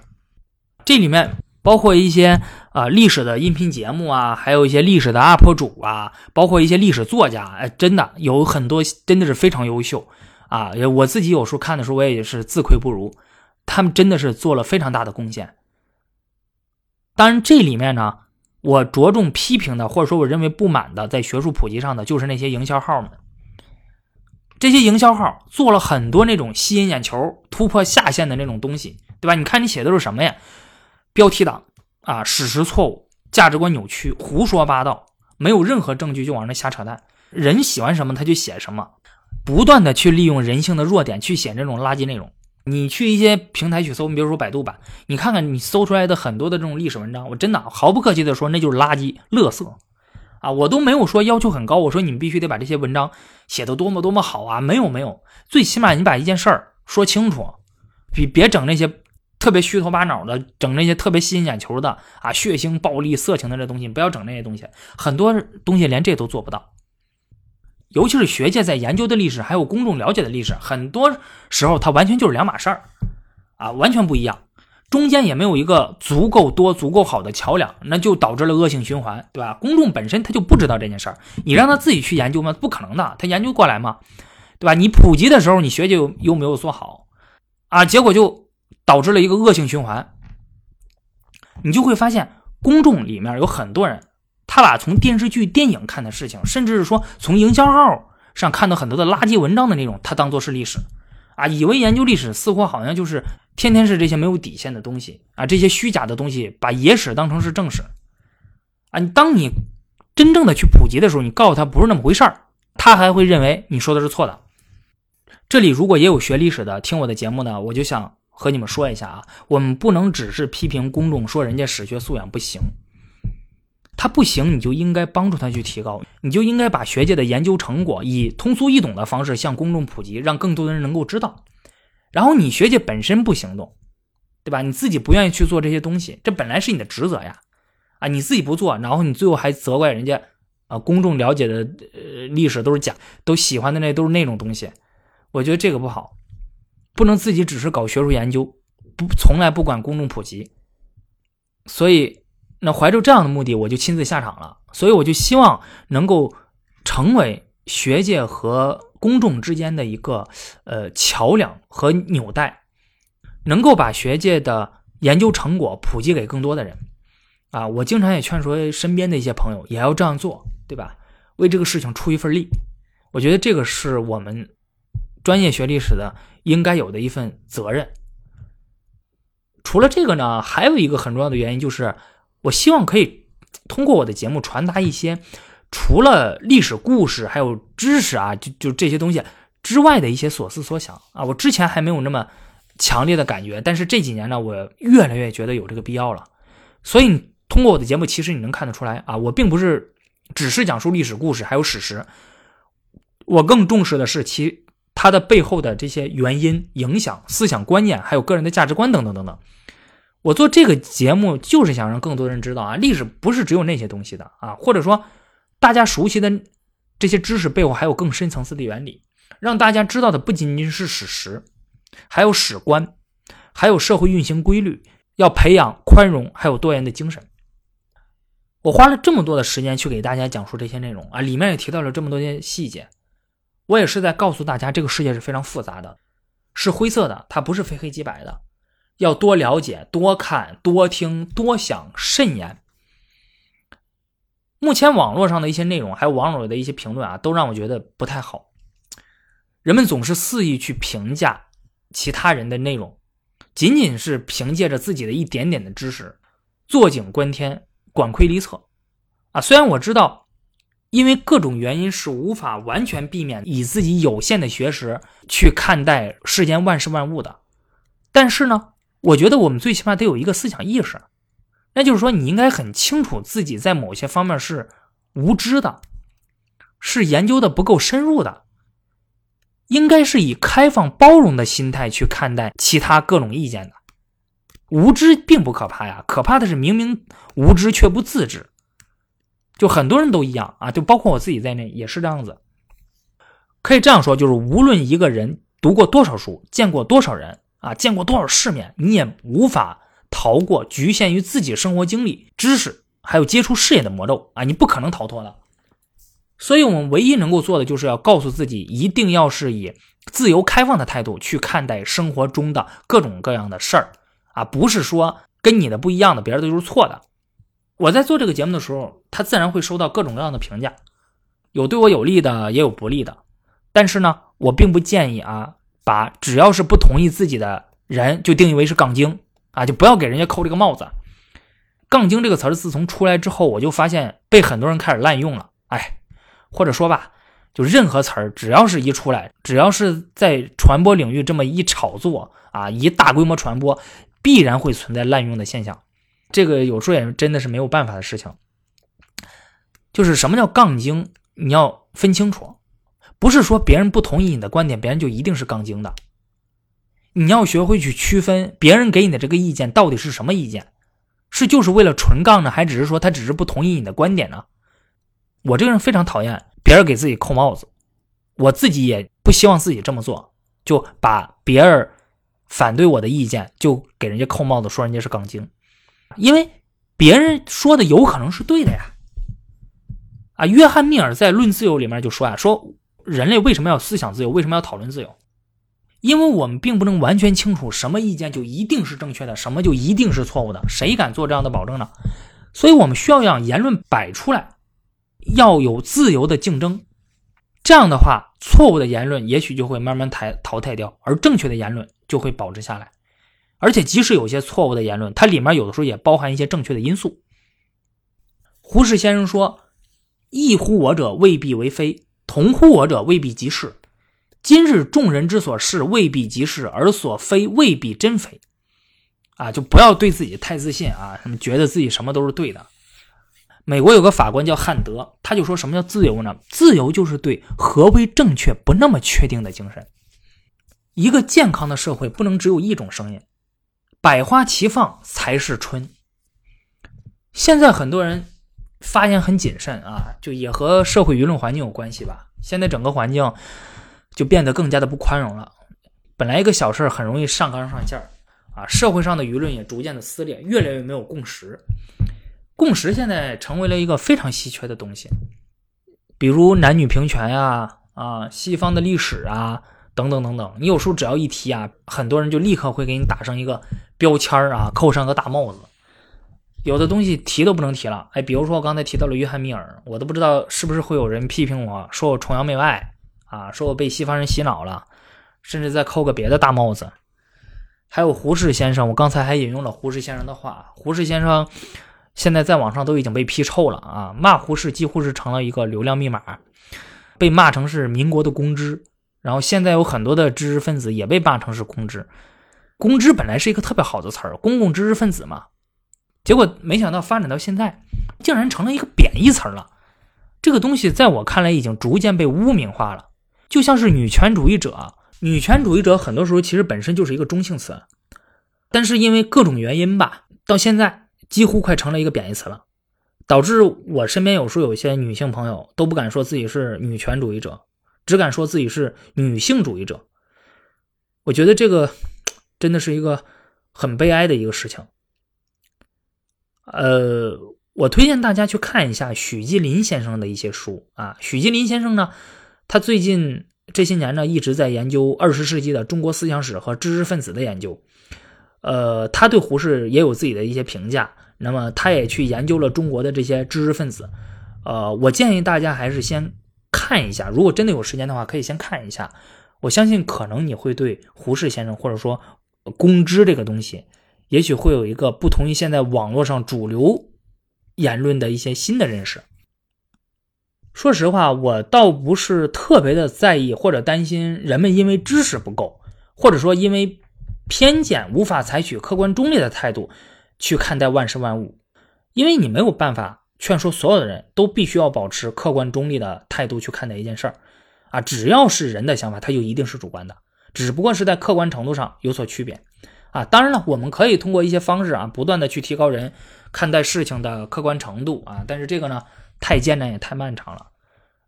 这里面。包括一些啊历史的音频节目啊，还有一些历史的 UP 主啊，包括一些历史作家，哎，真的有很多真的是非常优秀啊！我自己有时候看的时候，我也是自愧不如。他们真的是做了非常大的贡献。当然，这里面呢，我着重批评的，或者说我认为不满的，在学术普及上的，就是那些营销号们。这些营销号做了很多那种吸引眼球、突破下限的那种东西，对吧？你看你写的是什么呀？标题党啊，史实错误，价值观扭曲，胡说八道，没有任何证据就往那瞎扯淡。人喜欢什么他就写什么，不断的去利用人性的弱点去写这种垃圾内容。你去一些平台去搜，你比如说百度版，你看看你搜出来的很多的这种历史文章，我真的毫不客气的说，那就是垃圾、垃圾啊！我都没有说要求很高，我说你们必须得把这些文章写的多么多么好啊！没有没有，最起码你把一件事儿说清楚，比别整那些。特别虚头巴脑的整那些特别吸引眼球的啊，血腥、暴力、色情的这东西，不要整那些东西。很多东西连这都做不到。尤其是学界在研究的历史，还有公众了解的历史，很多时候它完全就是两码事儿啊，完全不一样。中间也没有一个足够多、足够好的桥梁，那就导致了恶性循环，对吧？公众本身他就不知道这件事儿，你让他自己去研究吗？不可能的，他研究过来吗？对吧？你普及的时候，你学界又又没有做好，啊，结果就导致了一个恶性循环。你就会发现，公众里面有很多人，他把从电视剧、电影看的事情，甚至是说从营销号上看到很多的垃圾文章的那种，他当做是历史，啊，以为研究历史似乎好像就是天天是这些没有底线的东西啊，这些虚假的东西，把野史当成是正史，啊，你当你真正的去普及的时候，你告诉他不是那么回事儿，他还会认为你说的是错的。这里如果也有学历史的听我的节目呢，我就想。和你们说一下啊，我们不能只是批评公众说人家史学素养不行，他不行，你就应该帮助他去提高，你就应该把学界的研究成果以通俗易懂的方式向公众普及，让更多的人能够知道。然后你学界本身不行动，对吧？你自己不愿意去做这些东西，这本来是你的职责呀，啊，你自己不做，然后你最后还责怪人家啊，公众了解的呃历史都是假，都喜欢的那都是那种东西，我觉得这个不好。不能自己只是搞学术研究，不从来不管公众普及，所以那怀着这样的目的，我就亲自下场了。所以我就希望能够成为学界和公众之间的一个呃桥梁和纽带，能够把学界的研究成果普及给更多的人。啊，我经常也劝说身边的一些朋友也要这样做，对吧？为这个事情出一份力，我觉得这个是我们专业学历史的。应该有的一份责任。除了这个呢，还有一个很重要的原因就是，我希望可以通过我的节目传达一些除了历史故事还有知识啊，就就这些东西之外的一些所思所想啊。我之前还没有那么强烈的感觉，但是这几年呢，我越来越觉得有这个必要了。所以通过我的节目，其实你能看得出来啊，我并不是只是讲述历史故事还有史实，我更重视的是其。它的背后的这些原因、影响、思想观念，还有个人的价值观等等等等。我做这个节目就是想让更多人知道啊，历史不是只有那些东西的啊，或者说大家熟悉的这些知识背后还有更深层次的原理，让大家知道的不仅仅是史实，还有史观，还有社会运行规律，要培养宽容还有多元的精神。我花了这么多的时间去给大家讲述这些内容啊，里面也提到了这么多些细节。我也是在告诉大家，这个世界是非常复杂的，是灰色的，它不是非黑即白的，要多了解、多看、多听、多想、慎言。目前网络上的一些内容，还有网友的一些评论啊，都让我觉得不太好。人们总是肆意去评价其他人的内容，仅仅是凭借着自己的一点点的知识，坐井观天、管窥离测啊。虽然我知道。因为各种原因是无法完全避免以自己有限的学识去看待世间万事万物的，但是呢，我觉得我们最起码得有一个思想意识，那就是说你应该很清楚自己在某些方面是无知的，是研究的不够深入的，应该是以开放包容的心态去看待其他各种意见的。无知并不可怕呀，可怕的是明明无知却不自知。就很多人都一样啊，就包括我自己在内也是这样子。可以这样说，就是无论一个人读过多少书，见过多少人啊，见过多少世面，你也无法逃过局限于自己生活经历、知识还有接触事业的魔咒啊，你不可能逃脱的。所以，我们唯一能够做的，就是要告诉自己，一定要是以自由开放的态度去看待生活中的各种各样的事儿啊，不是说跟你的不一样的，别人都是错的。我在做这个节目的时候，他自然会收到各种各样的评价，有对我有利的，也有不利的。但是呢，我并不建议啊，把只要是不同意自己的人就定义为是杠精啊，就不要给人家扣这个帽子。杠精这个词儿自从出来之后，我就发现被很多人开始滥用了。哎，或者说吧，就任何词儿只要是一出来，只要是在传播领域这么一炒作啊，一大规模传播，必然会存在滥用的现象。这个有时候也真的是没有办法的事情，就是什么叫杠精，你要分清楚，不是说别人不同意你的观点，别人就一定是杠精的。你要学会去区分别人给你的这个意见到底是什么意见，是就是为了纯杠呢，还只是说他只是不同意你的观点呢？我这个人非常讨厌别人给自己扣帽子，我自己也不希望自己这么做，就把别人反对我的意见，就给人家扣帽子说人家是杠精，因为别人说的有可能是对的呀。啊，约翰密尔在《论自由》里面就说啊，说人类为什么要思想自由，为什么要讨论自由？因为我们并不能完全清楚什么意见就一定是正确的，什么就一定是错误的，谁敢做这样的保证呢？所以我们需要让言论摆出来，要有自由的竞争。这样的话，错误的言论也许就会慢慢淘淘汰掉，而正确的言论就会保持下来。而且，即使有些错误的言论，它里面有的时候也包含一些正确的因素。胡适先生说。异乎我者未必为非，同乎我者未必即是。今日众人之所是未必即是，而所非未必真非。啊，就不要对自己太自信啊，什么觉得自己什么都是对的。美国有个法官叫汉德，他就说什么叫自由呢？自由就是对何为正确不那么确定的精神。一个健康的社会不能只有一种声音，百花齐放才是春。现在很多人。发言很谨慎啊，就也和社会舆论环境有关系吧。现在整个环境就变得更加的不宽容了。本来一个小事很容易上纲上线啊，社会上的舆论也逐渐的撕裂，越来越没有共识。共识现在成为了一个非常稀缺的东西，比如男女平权呀，啊，西方的历史啊，等等等等。你有时候只要一提啊，很多人就立刻会给你打上一个标签啊，扣上个大帽子。有的东西提都不能提了，哎，比如说我刚才提到了约翰米尔，我都不知道是不是会有人批评我说我崇洋媚外啊，说我被西方人洗脑了，甚至再扣个别的大帽子。还有胡适先生，我刚才还引用了胡适先生的话，胡适先生现在在网上都已经被批臭了啊，骂胡适几乎是成了一个流量密码，被骂成是民国的公知，然后现在有很多的知识分子也被骂成是公知，公知本来是一个特别好的词儿，公共知识分子嘛。结果没想到发展到现在，竟然成了一个贬义词了。这个东西在我看来已经逐渐被污名化了，就像是女权主义者。女权主义者很多时候其实本身就是一个中性词，但是因为各种原因吧，到现在几乎快成了一个贬义词了，导致我身边有时候有一些女性朋友都不敢说自己是女权主义者，只敢说自己是女性主义者。我觉得这个真的是一个很悲哀的一个事情。呃，我推荐大家去看一下许继林先生的一些书啊。许继林先生呢，他最近这些年呢一直在研究二十世纪的中国思想史和知识分子的研究。呃，他对胡适也有自己的一些评价。那么，他也去研究了中国的这些知识分子。呃，我建议大家还是先看一下，如果真的有时间的话，可以先看一下。我相信，可能你会对胡适先生或者说公知这个东西。也许会有一个不同于现在网络上主流言论的一些新的认识。说实话，我倒不是特别的在意或者担心人们因为知识不够，或者说因为偏见无法采取客观中立的态度去看待万事万物，因为你没有办法劝说所有的人都必须要保持客观中立的态度去看待一件事儿啊。只要是人的想法，它就一定是主观的，只不过是在客观程度上有所区别。啊，当然了，我们可以通过一些方式啊，不断的去提高人看待事情的客观程度啊，但是这个呢，太艰难也太漫长了。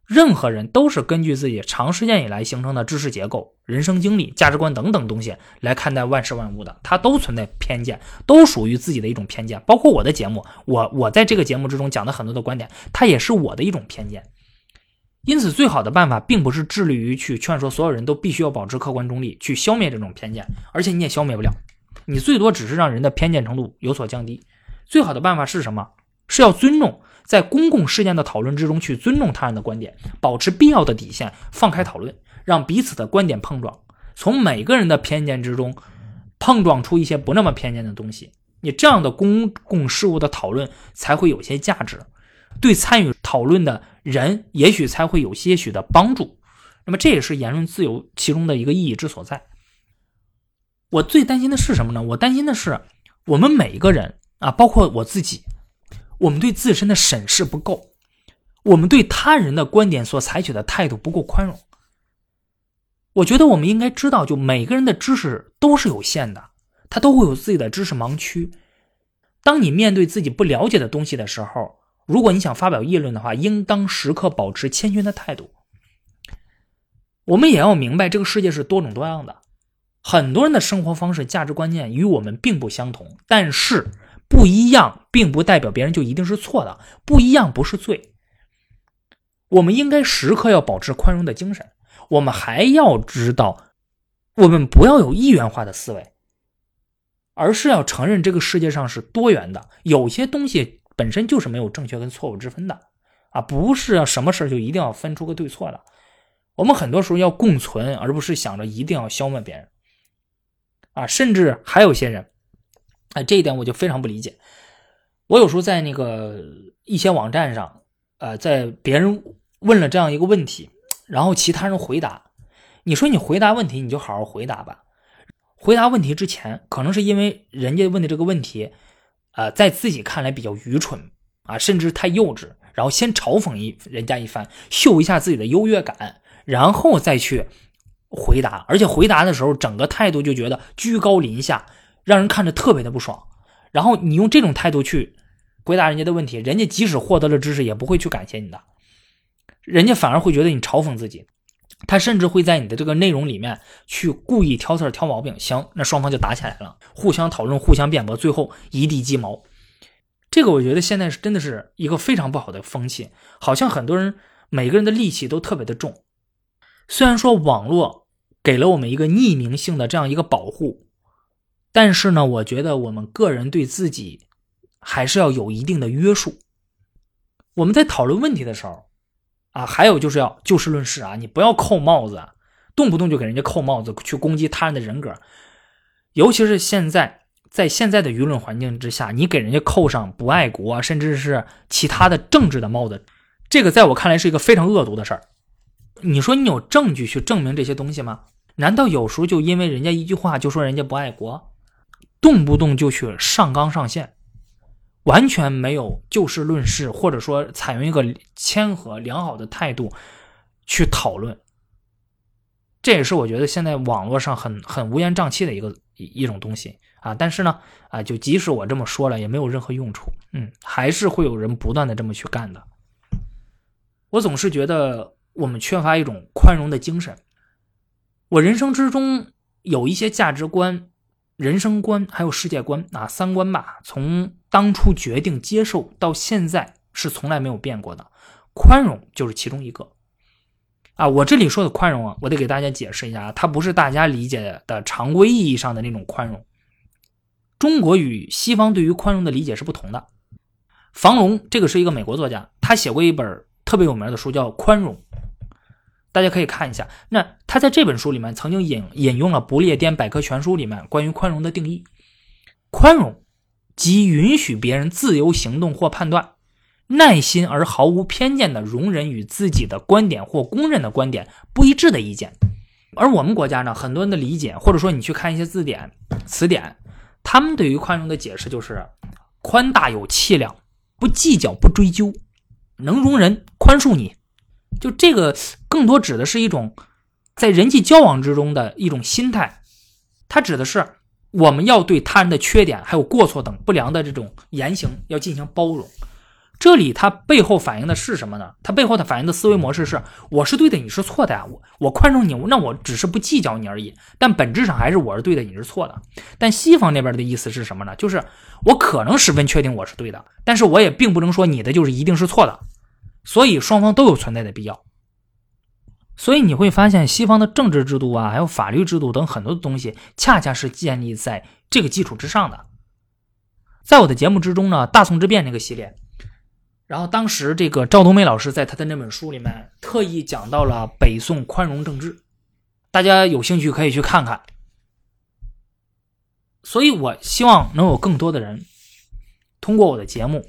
任何人都是根据自己长时间以来形成的知识结构、人生经历、价值观等等东西来看待万事万物的，他都存在偏见，都属于自己的一种偏见。包括我的节目，我我在这个节目之中讲的很多的观点，它也是我的一种偏见。因此，最好的办法并不是致力于去劝说所有人都必须要保持客观中立，去消灭这种偏见，而且你也消灭不了。你最多只是让人的偏见程度有所降低。最好的办法是什么？是要尊重，在公共事件的讨论之中去尊重他人的观点，保持必要的底线，放开讨论，让彼此的观点碰撞，从每个人的偏见之中碰撞出一些不那么偏见的东西。你这样的公共事务的讨论才会有些价值，对参与讨论的人也许才会有些许的帮助。那么这也是言论自由其中的一个意义之所在。我最担心的是什么呢？我担心的是，我们每一个人啊，包括我自己，我们对自身的审视不够，我们对他人的观点所采取的态度不够宽容。我觉得我们应该知道，就每个人的知识都是有限的，他都会有自己的知识盲区。当你面对自己不了解的东西的时候，如果你想发表议论的话，应当时刻保持谦逊的态度。我们也要明白，这个世界是多种多样的。很多人的生活方式、价值观念与我们并不相同，但是不一样，并不代表别人就一定是错的。不一样不是罪。我们应该时刻要保持宽容的精神。我们还要知道，我们不要有一元化的思维，而是要承认这个世界上是多元的。有些东西本身就是没有正确跟错误之分的啊，不是要什么事就一定要分出个对错的。我们很多时候要共存，而不是想着一定要消灭别人。啊，甚至还有些人，哎，这一点我就非常不理解。我有时候在那个一些网站上，呃，在别人问了这样一个问题，然后其他人回答，你说你回答问题，你就好好回答吧。回答问题之前，可能是因为人家问的这个问题，呃，在自己看来比较愚蠢啊，甚至太幼稚，然后先嘲讽一人家一番，秀一下自己的优越感，然后再去。回答，而且回答的时候，整个态度就觉得居高临下，让人看着特别的不爽。然后你用这种态度去回答人家的问题，人家即使获得了知识，也不会去感谢你的，人家反而会觉得你嘲讽自己。他甚至会在你的这个内容里面去故意挑刺挑毛病。行，那双方就打起来了，互相讨论，互相辩驳，最后一地鸡毛。这个我觉得现在是真的是一个非常不好的风气，好像很多人每个人的戾气都特别的重。虽然说网络给了我们一个匿名性的这样一个保护，但是呢，我觉得我们个人对自己还是要有一定的约束。我们在讨论问题的时候，啊，还有就是要就事论事啊，你不要扣帽子，动不动就给人家扣帽子，去攻击他人的人格。尤其是现在在现在的舆论环境之下，你给人家扣上不爱国，甚至是其他的政治的帽子，这个在我看来是一个非常恶毒的事儿。你说你有证据去证明这些东西吗？难道有时候就因为人家一句话就说人家不爱国，动不动就去上纲上线，完全没有就事论事，或者说采用一个谦和良好的态度去讨论？这也是我觉得现在网络上很很乌烟瘴气的一个一一种东西啊。但是呢，啊，就即使我这么说了，也没有任何用处。嗯，还是会有人不断的这么去干的。我总是觉得。我们缺乏一种宽容的精神。我人生之中有一些价值观、人生观，还有世界观啊，三观吧。从当初决定接受到现在，是从来没有变过的。宽容就是其中一个。啊，我这里说的宽容啊，我得给大家解释一下啊，它不是大家理解的常规意义上的那种宽容。中国与西方对于宽容的理解是不同的。房龙这个是一个美国作家，他写过一本特别有名的书，叫《宽容》。大家可以看一下，那他在这本书里面曾经引引用了《不列颠百科全书》里面关于宽容的定义：宽容即允许别人自由行动或判断，耐心而毫无偏见的容忍与自己的观点或公认的观点不一致的意见。而我们国家呢，很多人的理解，或者说你去看一些字典、词典，他们对于宽容的解释就是宽大有气量，不计较，不追究，能容人，宽恕你。就这个更多指的是一种在人际交往之中的一种心态，它指的是我们要对他人的缺点还有过错等不良的这种言行要进行包容。这里它背后反映的是什么呢？它背后的反映的思维模式是：我是对的，你是错的呀。我我宽容你，那我只是不计较你而已。但本质上还是我是对的，你是错的。但西方那边的意思是什么呢？就是我可能十分确定我是对的，但是我也并不能说你的就是一定是错的。所以双方都有存在的必要。所以你会发现，西方的政治制度啊，还有法律制度等很多的东西，恰恰是建立在这个基础之上的。在我的节目之中呢，《大宋之变》这个系列，然后当时这个赵冬梅老师在他的那本书里面特意讲到了北宋宽容政治，大家有兴趣可以去看看。所以我希望能有更多的人通过我的节目，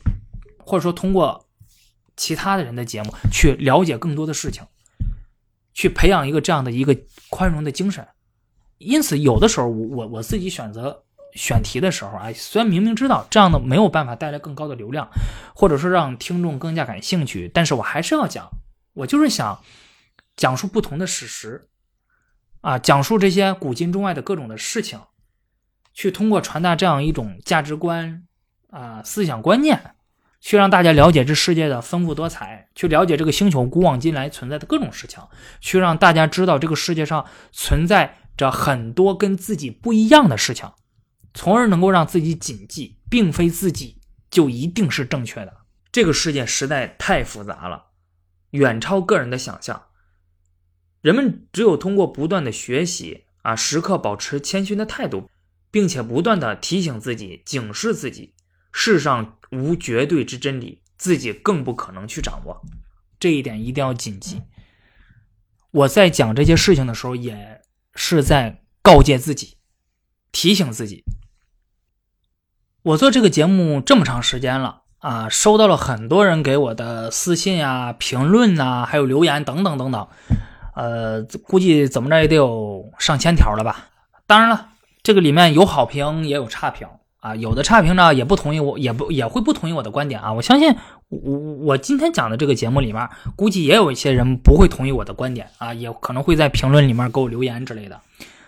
或者说通过。其他的人的节目，去了解更多的事情，去培养一个这样的一个宽容的精神。因此，有的时候我我我自己选择选题的时候啊，虽然明明知道这样的没有办法带来更高的流量，或者说让听众更加感兴趣，但是我还是要讲。我就是想讲述不同的史实，啊，讲述这些古今中外的各种的事情，去通过传达这样一种价值观啊思想观念。去让大家了解这世界的丰富多彩，去了解这个星球古往今来存在的各种事情，去让大家知道这个世界上存在着很多跟自己不一样的事情，从而能够让自己谨记，并非自己就一定是正确的。这个世界实在太复杂了，远超个人的想象。人们只有通过不断的学习啊，时刻保持谦逊的态度，并且不断的提醒自己、警示自己，世上无绝对之真理，自己更不可能去掌握。这一点一定要谨记。我在讲这些事情的时候，也是在告诫自己，提醒自己。我做这个节目这么长时间了啊，收到了很多人给我的私信啊、评论呐，还有留言等等等等。呃，估计怎么着也得有上千条了吧。当然了，这个里面有好评也有差评啊。有的差评呢也不同意我，也不也会不同意我的观点啊。我相信我我今天讲的这个节目里面，估计也有一些人不会同意我的观点啊，也可能会在评论里面给我留言之类的。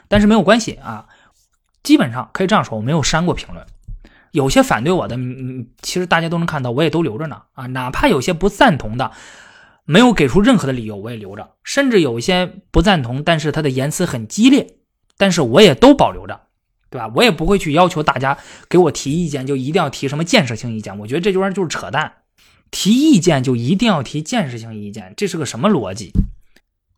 但是没有关系啊，基本上可以这样说，我没有删过评论。有些反对我的，嗯，其实大家都能看到，我也都留着呢啊。哪怕有些不赞同的。没有给出任何的理由，我也留着。甚至有一些不赞同，但是他的言辞很激烈，但是我也都保留着，对吧？我也不会去要求大家给我提意见，就一定要提什么建设性意见。我觉得这玩意儿就是扯淡。提意见就一定要提建设性意见，这是个什么逻辑？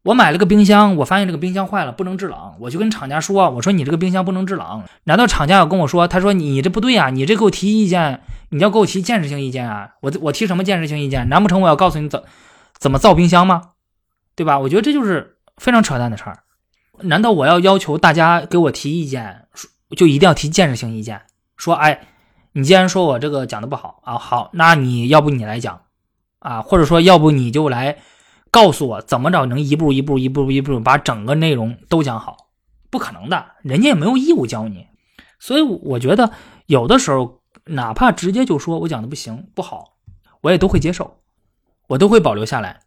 我买了个冰箱，我发现这个冰箱坏了，不能制冷，我就跟厂家说，我说你这个冰箱不能制冷。难道厂家要跟我说，他说你这不对呀，你这给我提意见，你要给我提建设性意见啊？我我提什么建设性意见？难不成我要告诉你怎？怎么造冰箱吗？对吧？我觉得这就是非常扯淡的事儿。难道我要要求大家给我提意见，就一定要提建设性意见？说，哎，你既然说我这个讲的不好啊，好，那你要不你来讲啊，或者说要不你就来告诉我怎么着能一步一步一步一步把整个内容都讲好？不可能的，人家也没有义务教你。所以我觉得有的时候，哪怕直接就说我讲的不行不好，我也都会接受。我都会保留下来。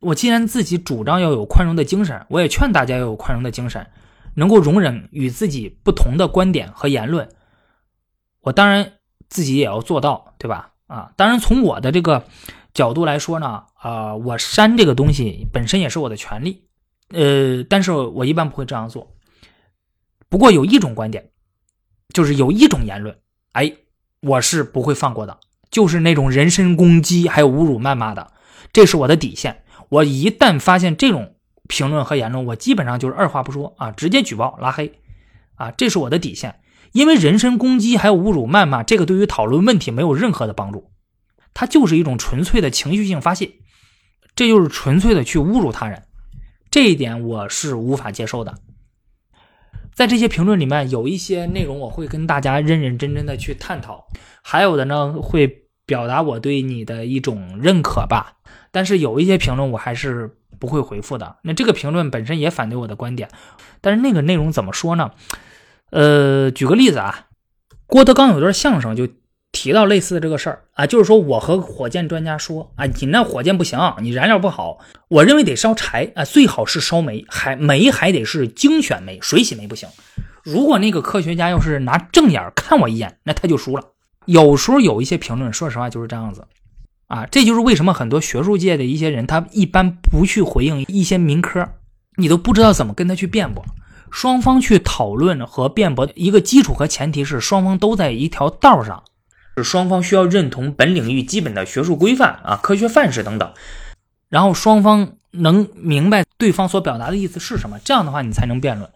我既然自己主张要有宽容的精神，我也劝大家要有宽容的精神，能够容忍与自己不同的观点和言论。我当然自己也要做到，对吧？啊，当然从我的这个角度来说呢，啊，我删这个东西本身也是我的权利，呃，但是我一般不会这样做。不过有一种观点，就是有一种言论，哎，我是不会放过的，就是那种人身攻击还有侮辱谩骂的。这是我的底线，我一旦发现这种评论和言论，我基本上就是二话不说啊，直接举报拉黑，啊，这是我的底线。因为人身攻击还有侮辱谩骂，这个对于讨论问题没有任何的帮助，它就是一种纯粹的情绪性发泄，这就是纯粹的去侮辱他人，这一点我是无法接受的。在这些评论里面，有一些内容我会跟大家认认真真的去探讨，还有的呢会表达我对你的一种认可吧。但是有一些评论我还是不会回复的。那这个评论本身也反对我的观点，但是那个内容怎么说呢？呃，举个例子啊，郭德纲有段相声就提到类似的这个事儿啊，就是说我和火箭专家说啊，你那火箭不行，你燃料不好，我认为得烧柴啊，最好是烧煤，还煤还得是精选煤，水洗煤不行。如果那个科学家要是拿正眼看我一眼，那他就输了。有时候有一些评论，说实话就是这样子。啊，这就是为什么很多学术界的一些人，他一般不去回应一些民科，你都不知道怎么跟他去辩驳。双方去讨论和辩驳，一个基础和前提是双方都在一条道上，是双方需要认同本领域基本的学术规范啊、科学范式等等，然后双方能明白对方所表达的意思是什么，这样的话你才能辩论。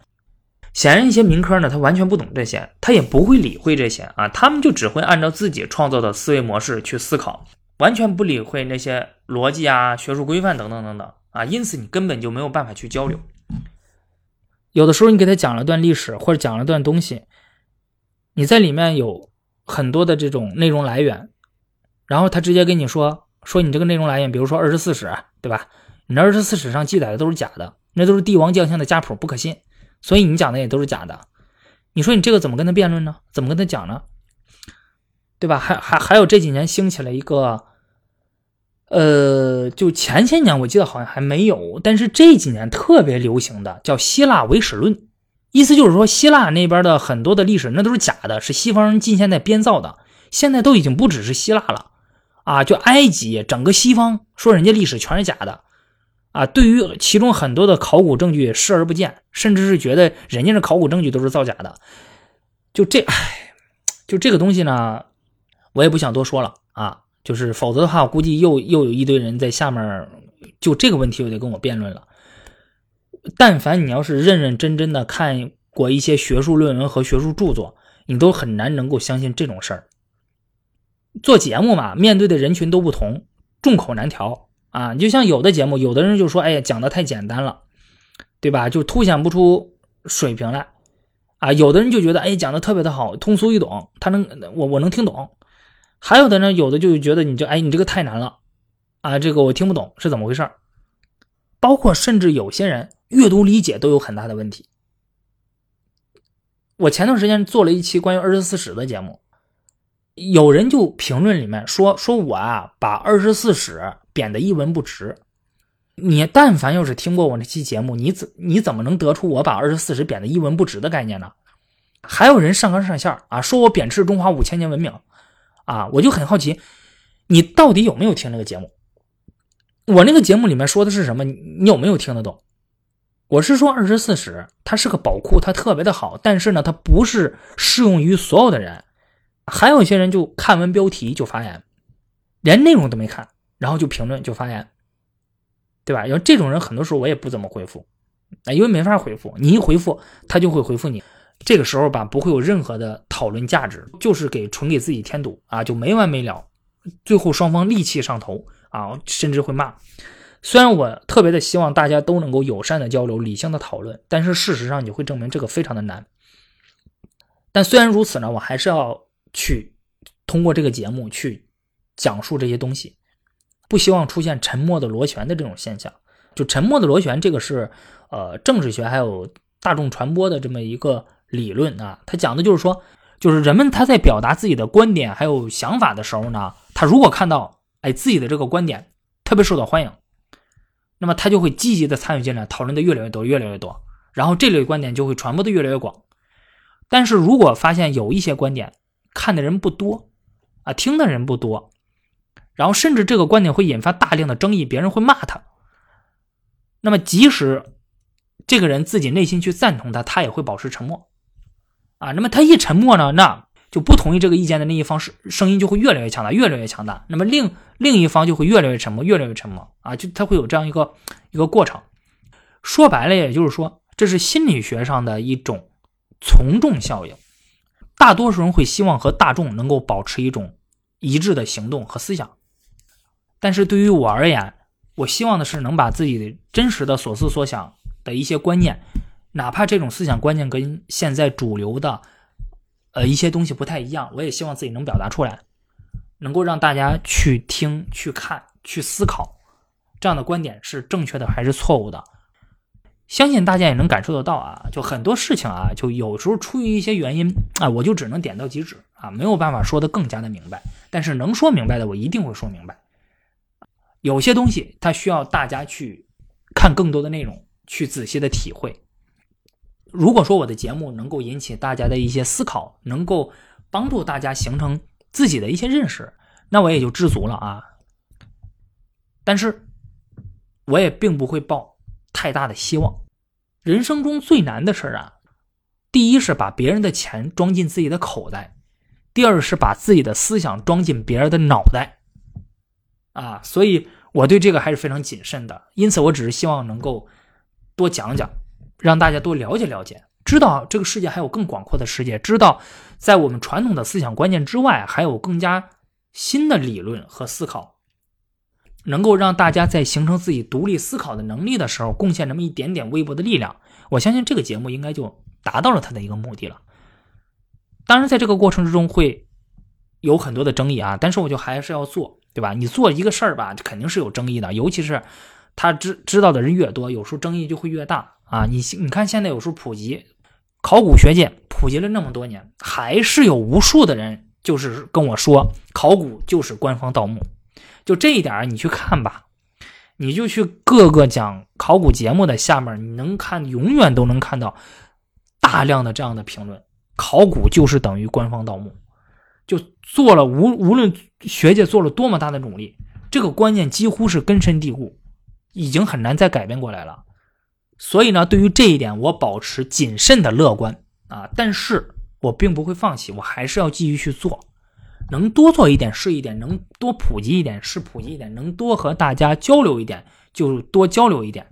显然，一些民科呢，他完全不懂这些，他也不会理会这些啊，他们就只会按照自己创造的思维模式去思考。完全不理会那些逻辑啊、学术规范等等等等啊，因此你根本就没有办法去交流。有的时候你给他讲了段历史或者讲了段东西，你在里面有很多的这种内容来源，然后他直接跟你说说你这个内容来源，比如说二十四史，对吧？你那二十四史上记载的都是假的，那都是帝王将相的家谱，不可信，所以你讲的也都是假的。你说你这个怎么跟他辩论呢？怎么跟他讲呢？对吧？还还还有这几年兴起了一个，呃，就前些年我记得好像还没有，但是这几年特别流行的叫希腊伪史论，意思就是说希腊那边的很多的历史那都是假的，是西方人近现代编造的。现在都已经不只是希腊了，啊，就埃及整个西方说人家历史全是假的，啊，对于其中很多的考古证据视而不见，甚至是觉得人家的考古证据都是造假的。就这，唉，就这个东西呢，我也不想多说了啊。就是否则的话，我估计又又有一堆人在下面就这个问题又得跟我辩论了。但凡你要是认认真真的看过一些学术论文和学术著作，你都很难能够相信这种事儿。做节目嘛，面对的人群都不同，众口难调啊。你就像有的节目，有的人就说：“哎呀，讲的太简单了，对吧？就凸显不出水平来啊。”有的人就觉得：“哎，讲的特别的好，通俗易懂，他能我我能听懂。”还有的呢，有的就觉得你这哎，你这个太难了，啊，这个我听不懂是怎么回事包括甚至有些人阅读理解都有很大的问题。我前段时间做了一期关于二十四史的节目，有人就评论里面说说我啊，把二十四史贬得一文不值。你但凡要是听过我那期节目，你怎你怎么能得出我把二十四史贬得一文不值的概念呢？还有人上纲上线啊，说我贬斥中华五千年文明。啊，我就很好奇，你到底有没有听那个节目？我那个节目里面说的是什么？你有没有听得懂？我是说二十四史，它是个宝库，它特别的好，但是呢，它不是适用于所有的人。还有一些人就看完标题就发言，连内容都没看，然后就评论就发言，对吧？要这种人，很多时候我也不怎么回复，啊，因为没法回复，你一回复他就会回复你。这个时候吧，不会有任何的讨论价值，就是给纯给自己添堵啊，就没完没了，最后双方戾气上头啊，甚至会骂。虽然我特别的希望大家都能够友善的交流、理性的讨论，但是事实上你会证明这个非常的难。但虽然如此呢，我还是要去通过这个节目去讲述这些东西，不希望出现沉默的螺旋的这种现象。就沉默的螺旋，这个是呃政治学还有大众传播的这么一个。理论啊，他讲的就是说，就是人们他在表达自己的观点还有想法的时候呢，他如果看到哎自己的这个观点特别受到欢迎，那么他就会积极的参与进来，讨论的越来越多，越来越多，然后这类观点就会传播的越来越广。但是如果发现有一些观点看的人不多啊，听的人不多，然后甚至这个观点会引发大量的争议，别人会骂他，那么即使这个人自己内心去赞同他，他也会保持沉默。啊，那么他一沉默呢，那就不同意这个意见的那一方是声音就会越来越强大，越来越强大。那么另另一方就会越来越沉默，越来越沉默。啊，就他会有这样一个一个过程。说白了，也就是说，这是心理学上的一种从众效应。大多数人会希望和大众能够保持一种一致的行动和思想，但是对于我而言，我希望的是能把自己的真实的所思所想的一些观念。哪怕这种思想观念跟现在主流的，呃一些东西不太一样，我也希望自己能表达出来，能够让大家去听、去看、去思考，这样的观点是正确的还是错误的？相信大家也能感受得到啊，就很多事情啊，就有时候出于一些原因啊，我就只能点到即止啊，没有办法说的更加的明白。但是能说明白的，我一定会说明白。有些东西它需要大家去看更多的内容，去仔细的体会。如果说我的节目能够引起大家的一些思考，能够帮助大家形成自己的一些认识，那我也就知足了啊。但是，我也并不会抱太大的希望。人生中最难的事啊，第一是把别人的钱装进自己的口袋，第二是把自己的思想装进别人的脑袋。啊，所以我对这个还是非常谨慎的。因此，我只是希望能够多讲讲。让大家多了解了解，知道这个世界还有更广阔的世界，知道在我们传统的思想观念之外，还有更加新的理论和思考，能够让大家在形成自己独立思考的能力的时候，贡献那么一点点微薄的力量。我相信这个节目应该就达到了它的一个目的了。当然，在这个过程之中会有很多的争议啊，但是我就还是要做，对吧？你做一个事儿吧，肯定是有争议的，尤其是他知知道的人越多，有时候争议就会越大。啊，你你看，现在有时候普及考古学界普及了那么多年，还是有无数的人就是跟我说，考古就是官方盗墓。就这一点你去看吧，你就去各个讲考古节目的下面，你能看，永远都能看到大量的这样的评论：考古就是等于官方盗墓。就做了无无论学界做了多么大的努力，这个观念几乎是根深蒂固。已经很难再改变过来了。所以呢，对于这一点，我保持谨慎的乐观啊。但是我并不会放弃，我还是要继续去做，能多做一点是一点，能多普及一点是普及一点，能多和大家交流一点就多交流一点。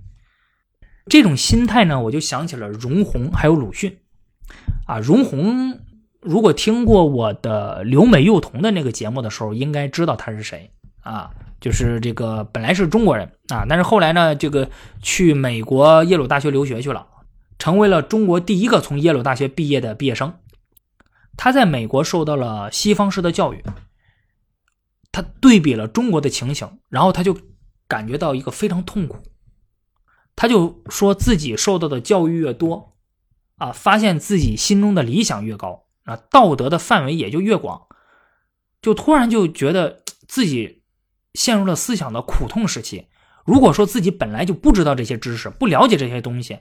这种心态呢，我就想起了容闳还有鲁迅啊。容闳如果听过我的留美幼童的那个节目的时候，应该知道他是谁啊。就是这个本来是中国人啊，但是后来呢，这个去美国耶鲁大学留学去了，成为了中国第一个从耶鲁大学毕业的毕业生。他在美国受到了西方式的教育，他对比了中国的情形，然后他就感觉到一个非常痛苦。他就说自己受到的教育越多，啊，发现自己心中的理想越高，啊，道德的范围也就越广，就突然就觉得自己。陷入了思想的苦痛时期。如果说自己本来就不知道这些知识，不了解这些东西，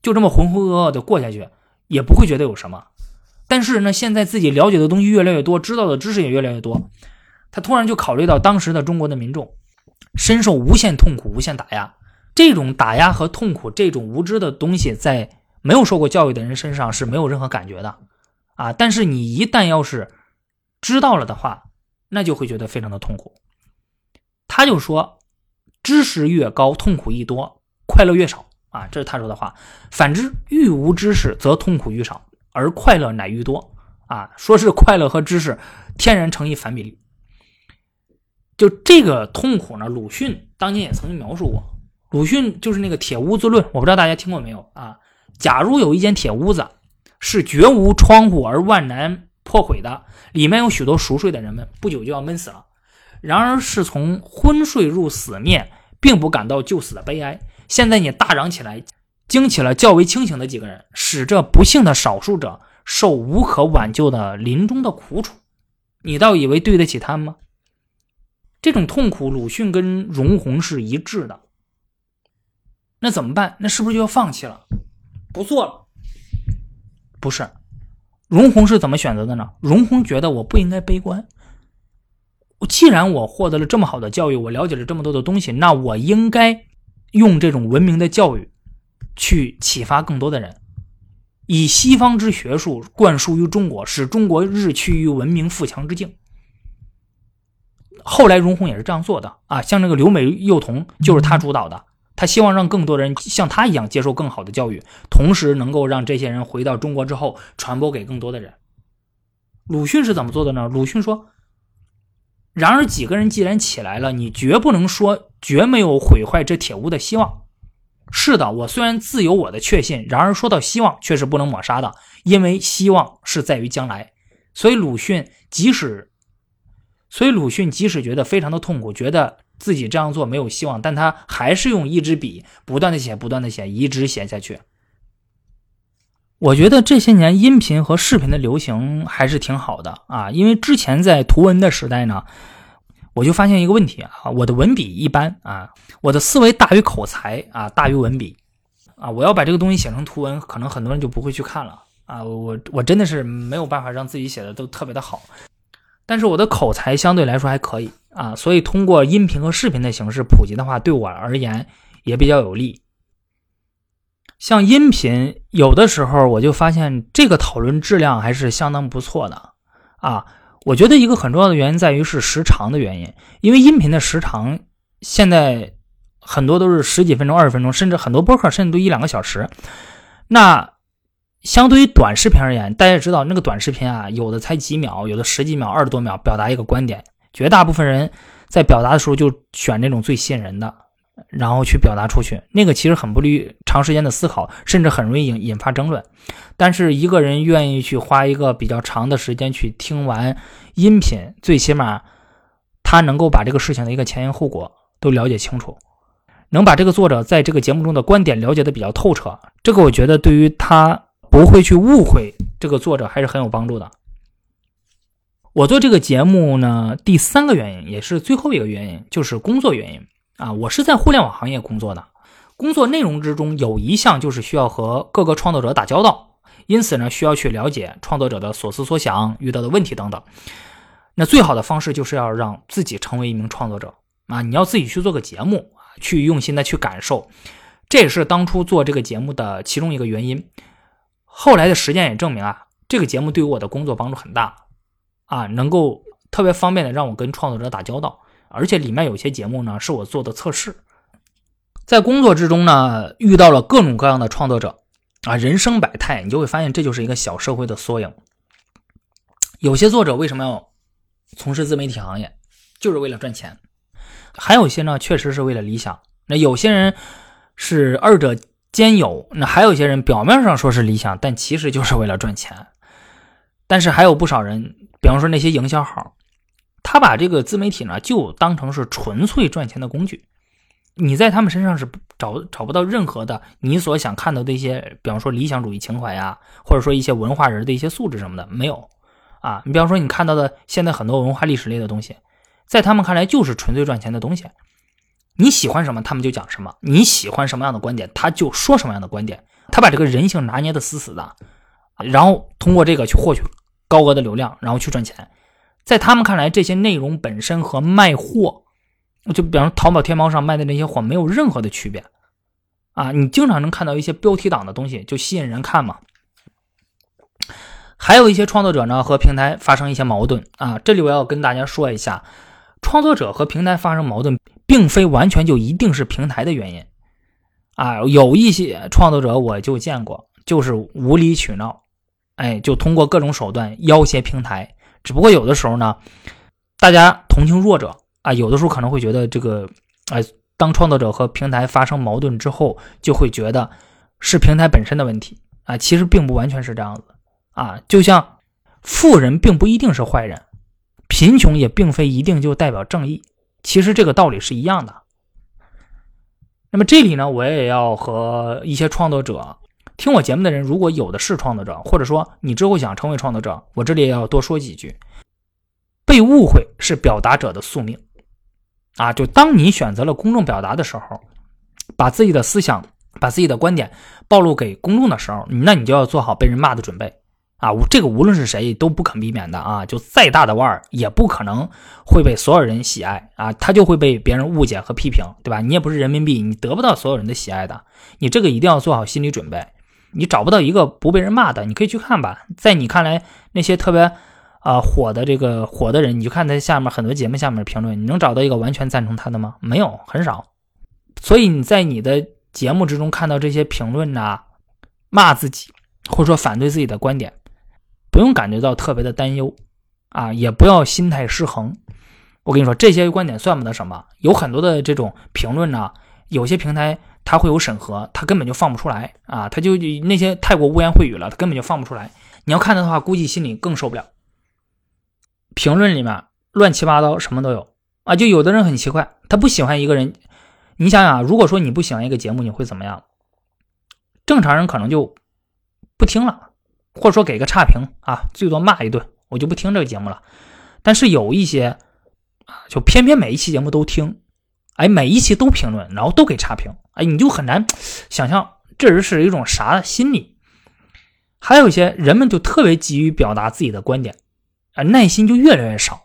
就这么浑浑噩噩的过下去，也不会觉得有什么。但是呢，现在自己了解的东西越来越多，知道的知识也越来越多，他突然就考虑到当时的中国的民众深受无限痛苦、无限打压。这种打压和痛苦，这种无知的东西，在没有受过教育的人身上是没有任何感觉的啊。但是你一旦要是知道了的话，那就会觉得非常的痛苦。他就说，知识越高，痛苦愈多，快乐越少啊！这是他说的话。反之，愈无知识，则痛苦愈少，而快乐乃愈多啊！说是快乐和知识天然成一反比例。就这个痛苦呢，鲁迅当年也曾经描述过。鲁迅就是那个铁屋子论，我不知道大家听过没有啊？假如有一间铁屋子，是绝无窗户而万难破毁的，里面有许多熟睡的人们，不久就要闷死了。然而是从昏睡入死面，并不感到就死的悲哀。现在你大嚷起来，惊起了较为清醒的几个人，使这不幸的少数者受无可挽救的临终的苦楚。你倒以为对得起他们吗？这种痛苦，鲁迅跟容闳是一致的。那怎么办？那是不是就要放弃了，不做了？不是，容闳是怎么选择的呢？容闳觉得我不应该悲观。既然我获得了这么好的教育，我了解了这么多的东西，那我应该用这种文明的教育去启发更多的人，以西方之学术灌输于中国，使中国日趋于文明富强之境。后来容闳也是这样做的啊，像那个留美幼童就是他主导的，他希望让更多人像他一样接受更好的教育，同时能够让这些人回到中国之后传播给更多的人。鲁迅是怎么做的呢？鲁迅说。然而，几个人既然起来了，你绝不能说绝没有毁坏这铁屋的希望。是的，我虽然自有我的确信，然而说到希望，却是不能抹杀的，因为希望是在于将来。所以，鲁迅即使，所以鲁迅即使觉得非常的痛苦，觉得自己这样做没有希望，但他还是用一支笔不断的写，不断的写，一直写下去。我觉得这些年音频和视频的流行还是挺好的啊，因为之前在图文的时代呢，我就发现一个问题啊，我的文笔一般啊，我的思维大于口才啊，大于文笔啊，我要把这个东西写成图文，可能很多人就不会去看了啊，我我真的是没有办法让自己写的都特别的好，但是我的口才相对来说还可以啊，所以通过音频和视频的形式普及的话，对我而言也比较有利。像音频，有的时候我就发现这个讨论质量还是相当不错的啊。我觉得一个很重要的原因在于是时长的原因，因为音频的时长现在很多都是十几分钟、二十分钟，甚至很多播客甚至都一两个小时。那相对于短视频而言，大家知道那个短视频啊，有的才几秒，有的十几秒、二十多秒表达一个观点，绝大部分人在表达的时候就选那种最吸引人的。然后去表达出去，那个其实很不利于长时间的思考，甚至很容易引引发争论。但是一个人愿意去花一个比较长的时间去听完音频，最起码他能够把这个事情的一个前因后果都了解清楚，能把这个作者在这个节目中的观点了解的比较透彻。这个我觉得对于他不会去误会这个作者还是很有帮助的。我做这个节目呢，第三个原因也是最后一个原因，就是工作原因。啊，我是在互联网行业工作的，工作内容之中有一项就是需要和各个创作者打交道，因此呢，需要去了解创作者的所思所想、遇到的问题等等。那最好的方式就是要让自己成为一名创作者啊，你要自己去做个节目啊，去用心的去感受，这也是当初做这个节目的其中一个原因。后来的实践也证明啊，这个节目对于我的工作帮助很大啊，能够特别方便的让我跟创作者打交道，而且里面有些节目呢是我做的测试。在工作之中呢，遇到了各种各样的创作者啊，人生百态，你就会发现这就是一个小社会的缩影。有些作者为什么要从事自媒体行业，就是为了赚钱；还有些呢，确实是为了理想。那有些人是二者兼有，那还有些人表面上说是理想，但其实就是为了赚钱。但是还有不少人，比方说那些营销号，他把这个自媒体呢，就当成是纯粹赚钱的工具。你在他们身上是找找不到任何的你所想看到的一些，比方说理想主义情怀呀，或者说一些文化人的一些素质什么的，没有啊。你比方说你看到的现在很多文化历史类的东西，在他们看来就是纯粹赚钱的东西。你喜欢什么，他们就讲什么；你喜欢什么样的观点，他就说什么样的观点。他把这个人性拿捏的死死的，然后通过这个去获取高额的流量，然后去赚钱。在他们看来，这些内容本身和卖货。就比方淘宝天猫上卖的那些货没有任何的区别，啊，你经常能看到一些标题党的东西就吸引人看嘛。还有一些创作者呢和平台发生一些矛盾啊，这里我要跟大家说一下，创作者和平台发生矛盾，并非完全就一定是平台的原因啊，有一些创作者我就见过，就是无理取闹，哎，就通过各种手段要挟平台，只不过有的时候呢，大家同情弱者。啊，有的时候可能会觉得这个，哎，当创作者和平台发生矛盾之后，就会觉得是平台本身的问题啊，其实并不完全是这样子啊。就像富人并不一定是坏人，贫穷也并非一定就代表正义，其实这个道理是一样的。那么这里呢，我也要和一些创作者听我节目的人，如果有的是创作者，或者说你之后想成为创作者，我这里也要多说几句：被误会是表达者的宿命。啊，就当你选择了公众表达的时候，把自己的思想、把自己的观点暴露给公众的时候，那你就要做好被人骂的准备啊！这个无论是谁都不可避免的啊！就再大的腕儿，也不可能会被所有人喜爱啊！他就会被别人误解和批评，对吧？你也不是人民币，你得不到所有人的喜爱的，你这个一定要做好心理准备。你找不到一个不被人骂的，你可以去看吧。在你看来，那些特别。啊，火的这个火的人，你就看他下面很多节目下面评论，你能找到一个完全赞成他的吗？没有，很少。所以你在你的节目之中看到这些评论呐，骂自己或者说反对自己的观点，不用感觉到特别的担忧啊，也不要心态失衡。我跟你说，这些观点算不得什么。有很多的这种评论呢，有些平台它会有审核，它根本就放不出来啊，它就那些太过污言秽语了，它根本就放不出来。你要看的话，估计心里更受不了。评论里面乱七八糟，什么都有啊！就有的人很奇怪，他不喜欢一个人。你想想，如果说你不喜欢一个节目，你会怎么样？正常人可能就不听了，或者说给个差评啊，最多骂一顿，我就不听这个节目了。但是有一些啊，就偏偏每一期节目都听，哎，每一期都评论，然后都给差评，哎，你就很难想象这人是一种啥心理。还有一些人们就特别急于表达自己的观点。啊，耐心就越来越少，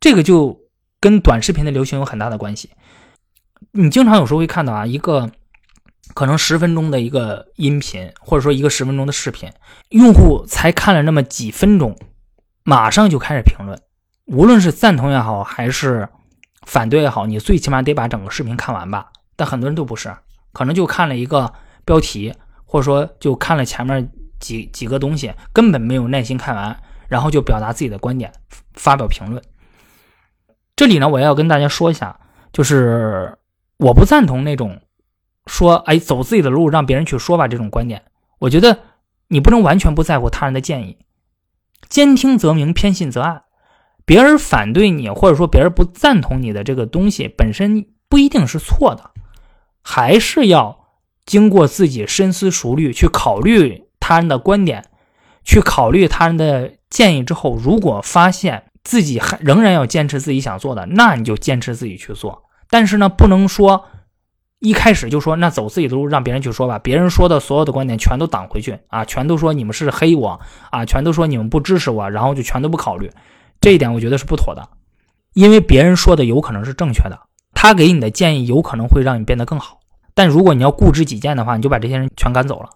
这个就跟短视频的流行有很大的关系。你经常有时候会看到啊，一个可能十分钟的一个音频，或者说一个十分钟的视频，用户才看了那么几分钟，马上就开始评论，无论是赞同也好，还是反对也好，你最起码得把整个视频看完吧。但很多人都不是，可能就看了一个标题，或者说就看了前面几几个东西，根本没有耐心看完。然后就表达自己的观点，发表评论。这里呢，我要跟大家说一下，就是我不赞同那种说“哎，走自己的路，让别人去说吧”这种观点。我觉得你不能完全不在乎他人的建议，兼听则明，偏信则暗。别人反对你，或者说别人不赞同你的这个东西，本身不一定是错的，还是要经过自己深思熟虑去考虑他人的观点，去考虑他人的。建议之后，如果发现自己还仍然要坚持自己想做的，那你就坚持自己去做。但是呢，不能说一开始就说那走自己的路，让别人去说吧。别人说的所有的观点全都挡回去啊，全都说你们是黑我啊，全都说你们不支持我，然后就全都不考虑。这一点我觉得是不妥的，因为别人说的有可能是正确的。他给你的建议有可能会让你变得更好。但如果你要固执己见的话，你就把这些人全赶走了。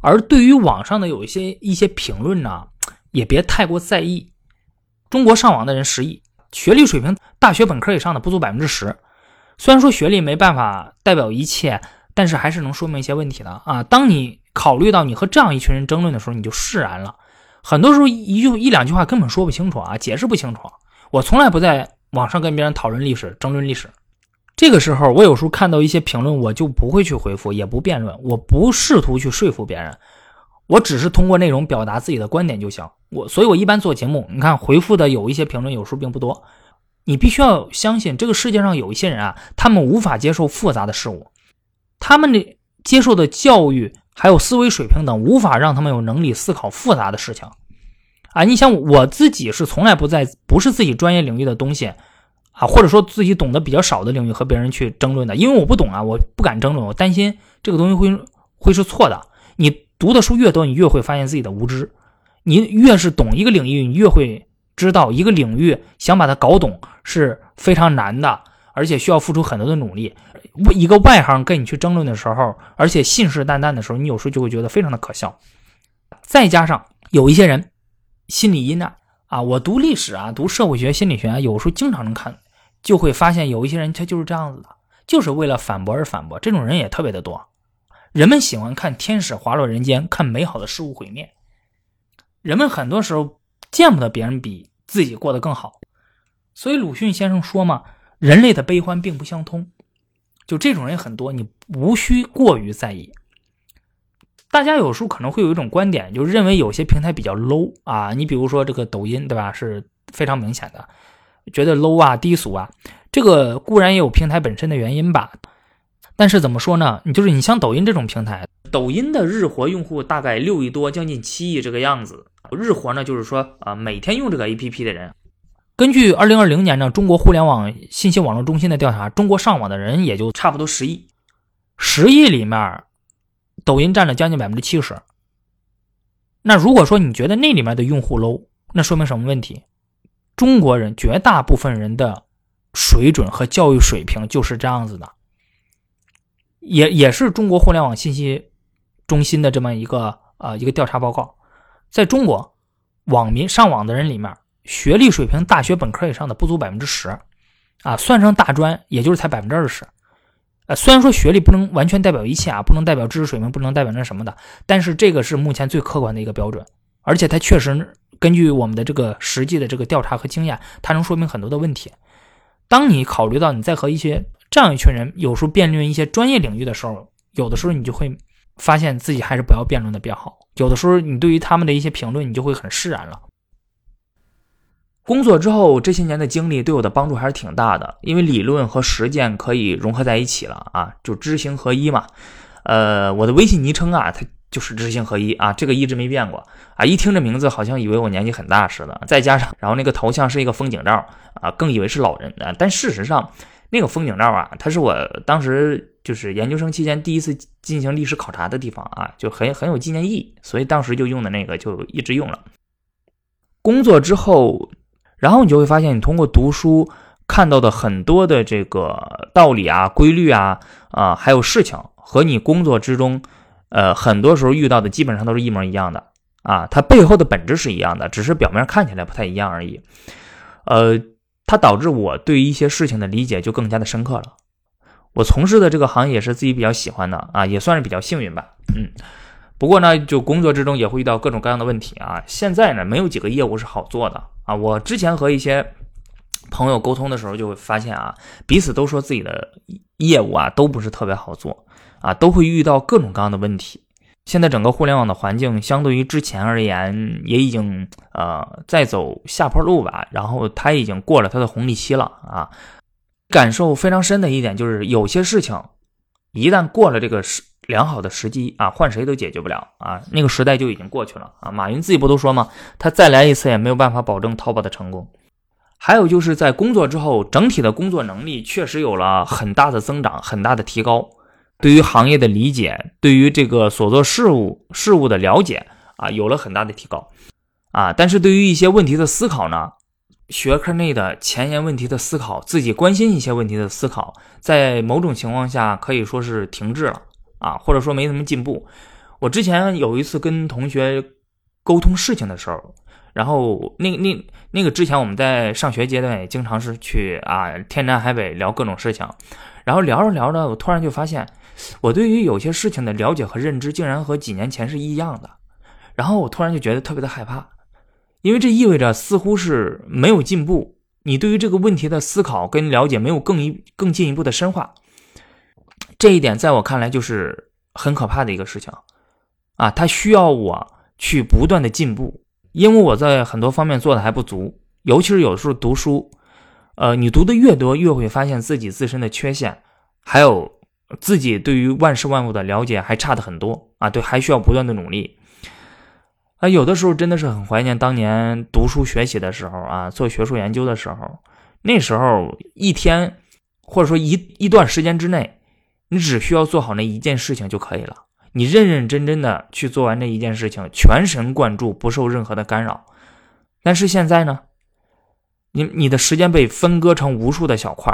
而对于网上的有一些一些评论呢，也别太过在意。中国上网的人十亿，学历水平大学本科以上的不足百分之十。虽然说学历没办法代表一切，但是还是能说明一些问题的啊。当你考虑到你和这样一群人争论的时候，你就释然了。很多时候一句一两句话根本说不清楚啊，解释不清楚。我从来不在网上跟别人讨论历史、争论历史。这个时候，我有时候看到一些评论，我就不会去回复，也不辩论，我不试图去说服别人，我只是通过内容表达自己的观点就行。我，所以我一般做节目，你看回复的有一些评论，有时候并不多。你必须要相信，这个世界上有一些人啊，他们无法接受复杂的事物，他们的接受的教育还有思维水平等，无法让他们有能力思考复杂的事情。啊，你想我自己是从来不在不是自己专业领域的东西。啊，或者说自己懂得比较少的领域和别人去争论的，因为我不懂啊，我不敢争论，我担心这个东西会会是错的。你读的书越多，你越会发现自己的无知。你越是懂一个领域，你越会知道一个领域想把它搞懂是非常难的，而且需要付出很多的努力。一个外行跟你去争论的时候，而且信誓旦旦的时候，你有时候就会觉得非常的可笑。再加上有一些人心理阴暗啊，我读历史啊，读社会学、心理学啊，有时候经常能看。就会发现有一些人他就是这样子的，就是为了反驳而反驳。这种人也特别的多。人们喜欢看天使滑落人间，看美好的事物毁灭。人们很多时候见不得别人比自己过得更好。所以鲁迅先生说嘛，人类的悲欢并不相通。就这种人很多，你无需过于在意。大家有时候可能会有一种观点，就认为有些平台比较 low 啊。你比如说这个抖音，对吧？是非常明显的。觉得 low 啊低俗啊，这个固然也有平台本身的原因吧，但是怎么说呢？你就是你像抖音这种平台，抖音的日活用户大概六亿多，将近七亿这个样子。日活呢，就是说啊，每天用这个 APP 的人，根据二零二零年呢中国互联网信息网络中心的调查，中国上网的人也就差不多十亿，十亿里面，抖音占了将近百分之七十。那如果说你觉得那里面的用户 low，那说明什么问题？中国人绝大部分人的水准和教育水平就是这样子的，也也是中国互联网信息中心的这么一个呃一个调查报告，在中国网民上网的人里面，学历水平大学本科以上的不足百分之十，啊，算上大专也就是才百分之二十，呃，虽然说学历不能完全代表一切啊，不能代表知识水平，不能代表那什么的，但是这个是目前最客观的一个标准，而且它确实。根据我们的这个实际的这个调查和经验，它能说明很多的问题。当你考虑到你在和一些这样一群人有时候辩论一些专业领域的时候，有的时候你就会发现自己还是不要辩论的比较好。有的时候你对于他们的一些评论，你就会很释然了。工作之后这些年的经历对我的帮助还是挺大的，因为理论和实践可以融合在一起了啊，就知行合一嘛。呃，我的微信昵称啊，它。就是知行合一啊，这个一直没变过啊！一听这名字，好像以为我年纪很大似的。再加上，然后那个头像是一个风景照啊，更以为是老人啊。但事实上，那个风景照啊，它是我当时就是研究生期间第一次进行历史考察的地方啊，就很 很有纪念意义，所以当时就用的那个就一直用了。工作之后，然后你就会发现，你通过读书看到的很多的这个道理啊、规律啊啊，还有事情和你工作之中。呃，很多时候遇到的基本上都是一模一样的啊，它背后的本质是一样的，只是表面看起来不太一样而已。呃，它导致我对一些事情的理解就更加的深刻了。我从事的这个行业是自己比较喜欢的啊，也算是比较幸运吧。嗯，不过呢，就工作之中也会遇到各种各样的问题啊。现在呢，没有几个业务是好做的啊。我之前和一些朋友沟通的时候，就会发现啊，彼此都说自己的业务啊都不是特别好做。啊，都会遇到各种各样的问题。现在整个互联网的环境，相对于之前而言，也已经呃在走下坡路吧。然后它已经过了它的红利期了啊。感受非常深的一点就是，有些事情一旦过了这个时良好的时机啊，换谁都解决不了啊。那个时代就已经过去了啊。马云自己不都说吗？他再来一次也没有办法保证淘宝的成功。还有就是在工作之后，整体的工作能力确实有了很大的增长，很大的提高。对于行业的理解，对于这个所做事物事物的了解啊，有了很大的提高啊。但是对于一些问题的思考呢，学科内的前沿问题的思考，自己关心一些问题的思考，在某种情况下可以说是停滞了啊，或者说没什么进步。我之前有一次跟同学沟通事情的时候，然后那那那个之前我们在上学阶段也经常是去啊天南海北聊各种事情，然后聊着聊着，我突然就发现，我对于有些事情的了解和认知竟然和几年前是一样的，然后我突然就觉得特别的害怕。因为这意味着似乎是没有进步，你对于这个问题的思考跟了解没有更一更进一步的深化，这一点在我看来就是很可怕的一个事情，啊，它需要我去不断的进步，因为我在很多方面做的还不足，尤其是有的时候读书，呃，你读的越多，越会发现自己自身的缺陷，还有自己对于万事万物的了解还差的很多啊，对，还需要不断的努力。啊，有的时候真的是很怀念当年读书学习的时候啊，做学术研究的时候。那时候一天或者说一一段时间之内，你只需要做好那一件事情就可以了。你认认真真的去做完这一件事情，全神贯注，不受任何的干扰。但是现在呢，你你的时间被分割成无数的小块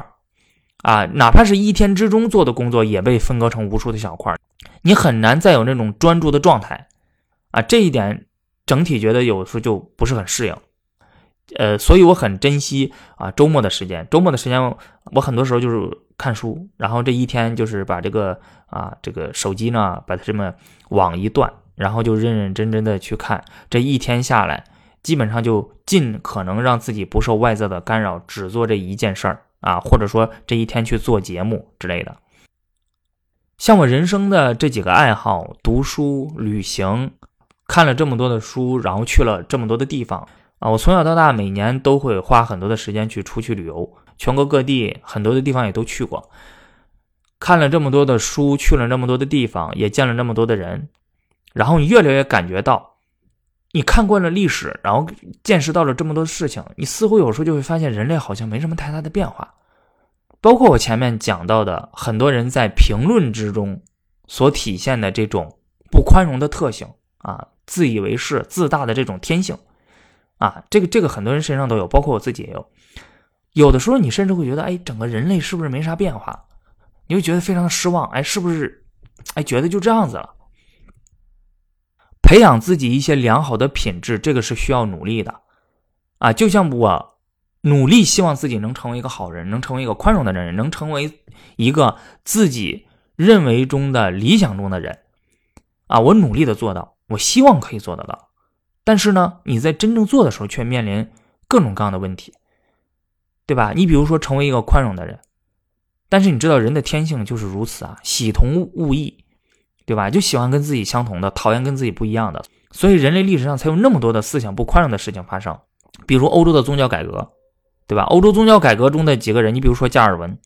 啊，哪怕是一天之中做的工作也被分割成无数的小块你很难再有那种专注的状态啊，这一点。整体觉得有时候就不是很适应，呃，所以我很珍惜啊周末的时间。周末的时间，我很多时候就是看书，然后这一天就是把这个啊这个手机呢，把它这么网一断，然后就认认真真的去看。这一天下来，基本上就尽可能让自己不受外在的干扰，只做这一件事儿啊，或者说这一天去做节目之类的。像我人生的这几个爱好，读书、旅行。看了这么多的书，然后去了这么多的地方啊！我从小到大每年都会花很多的时间去出去旅游，全国各地很多的地方也都去过。看了这么多的书，去了那么多的地方，也见了那么多的人，然后你越来越感觉到，你看惯了历史，然后见识到了这么多事情，你似乎有时候就会发现人类好像没什么太大的变化。包括我前面讲到的，很多人在评论之中所体现的这种不宽容的特性啊。自以为是、自大的这种天性，啊，这个这个很多人身上都有，包括我自己也有。有的时候你甚至会觉得，哎，整个人类是不是没啥变化？你会觉得非常的失望，哎，是不是？哎，觉得就这样子了。培养自己一些良好的品质，这个是需要努力的，啊，就像我努力希望自己能成为一个好人，能成为一个宽容的人，能成为一个自己认为中的理想中的人，啊，我努力的做到。我希望可以做得到，但是呢，你在真正做的时候却面临各种各样的问题，对吧？你比如说成为一个宽容的人，但是你知道人的天性就是如此啊，喜同物异，对吧？就喜欢跟自己相同的，讨厌跟自己不一样的，所以人类历史上才有那么多的思想不宽容的事情发生，比如欧洲的宗教改革，对吧？欧洲宗教改革中的几个人，你比如说加尔文。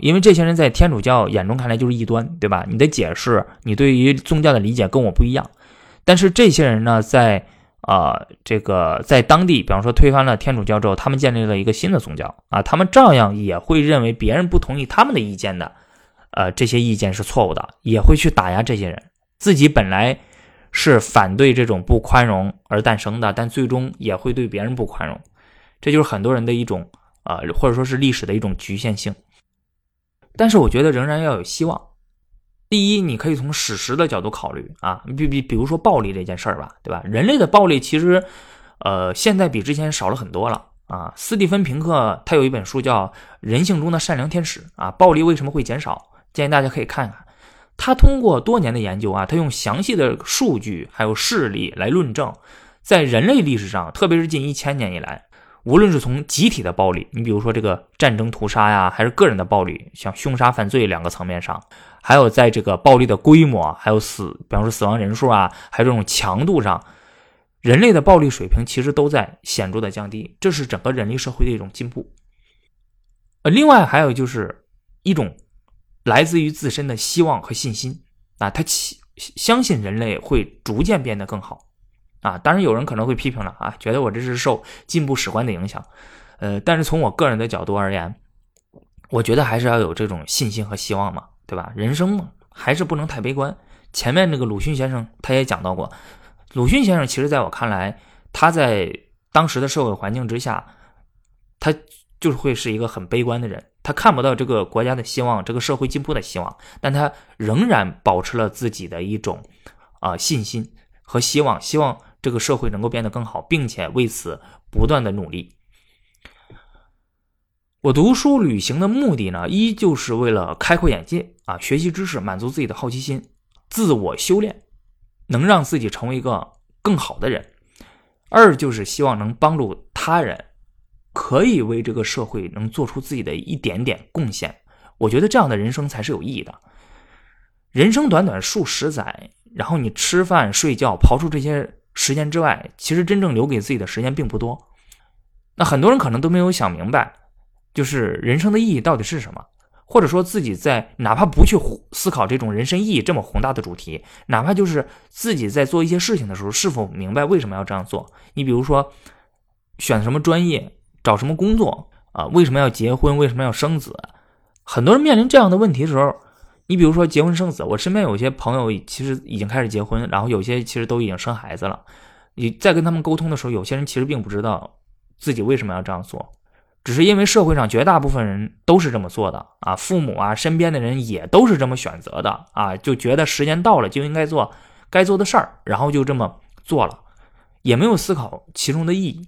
因为这些人在天主教眼中看来就是异端，对吧？你的解释，你对于宗教的理解跟我不一样。但是这些人呢，在啊，这个在当地，比方说推翻了天主教之后，他们建立了一个新的宗教啊，他们照样也会认为别人不同意他们的意见的，呃，这些意见是错误的，也会去打压这些人。自己本来是反对这种不宽容而诞生的，但最终也会对别人不宽容。这就是很多人的一种啊，或者说是历史的一种局限性。但是我觉得仍然要有希望。第一，你可以从史实的角度考虑啊，比比比如说暴力这件事儿吧，对吧？人类的暴力其实，呃，现在比之前少了很多了啊。斯蒂芬平克他有一本书叫《人性中的善良天使》啊，暴力为什么会减少？建议大家可以看看。他通过多年的研究啊，他用详细的数据还有事例来论证，在人类历史上，特别是近一千年以来。无论是从集体的暴力，你比如说这个战争屠杀呀，还是个人的暴力，像凶杀犯罪两个层面上，还有在这个暴力的规模，还有死，比方说死亡人数啊，还有这种强度上，人类的暴力水平其实都在显著的降低，这是整个人类社会的一种进步。呃，另外还有就是一种来自于自身的希望和信心啊，他相信人类会逐渐变得更好。啊，当然有人可能会批评了啊，觉得我这是受进步史观的影响，呃，但是从我个人的角度而言，我觉得还是要有这种信心和希望嘛，对吧？人生嘛，还是不能太悲观。前面那个鲁迅先生他也讲到过，鲁迅先生其实在我看来，他在当时的社会环境之下，他就是会是一个很悲观的人，他看不到这个国家的希望，这个社会进步的希望，但他仍然保持了自己的一种啊信心和希望，希望这个社会能够变得更好，并且为此不断的努力。我读书旅行的目的呢，一就是为了开阔眼界啊，学习知识，满足自己的好奇心，自我修炼，能让自己成为一个更好的人。二就是希望能帮助他人，可以为这个社会能做出自己的一点点贡献。我觉得这样的人生才是有意义的。人生短短数十载，然后你吃饭睡觉，刨出这些时间之外，其实真正留给自己的时间并不多。那很多人可能都没有想明白。就是人生的意义到底是什么？或者说自己在哪怕不去思考这种人生意义这么宏大的主题，哪怕就是自己在做一些事情的时候，是否明白为什么要这样做？你比如说选什么专业，找什么工作啊？为什么要结婚？为什么要生子？很多人面临这样的问题的时候，你比如说结婚生子，我身边有些朋友其实已经开始结婚，然后有些其实都已经生孩子了。你在跟他们沟通的时候，有些人其实并不知道自己为什么要这样做。只是因为社会上绝大部分人都是这么做的啊，父母啊，身边的人也都是这么选择的啊，就觉得时间到了就应该做该做的事儿，然后就这么做了，也没有思考其中的意义。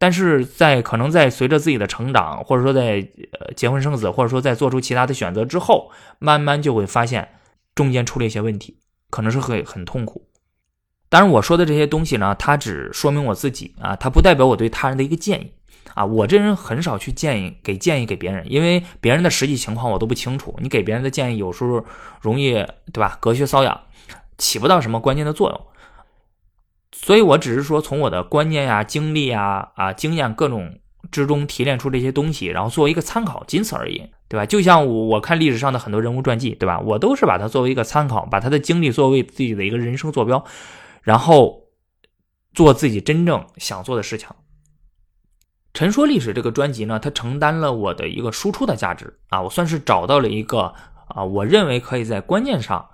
但是在可能在随着自己的成长，或者说在呃结婚生子，或者说在做出其他的选择之后，慢慢就会发现中间出了一些问题，可能是会很痛苦。当然，我说的这些东西呢，它只说明我自己啊，它不代表我对他人的一个建议。啊，我这人很少去建议给建议给别人，因为别人的实际情况我都不清楚。你给别人的建议有时候容易，对吧？隔靴搔痒，起不到什么关键的作用。所以我只是说从我的观念呀、经历呀、啊经验各种之中提炼出这些东西，然后作为一个参考，仅此而已，对吧？就像我我看历史上的很多人物传记，对吧？我都是把它作为一个参考，把他的经历作为自己的一个人生坐标，然后做自己真正想做的事情。陈说历史这个专辑呢，它承担了我的一个输出的价值啊，我算是找到了一个啊，我认为可以在观念上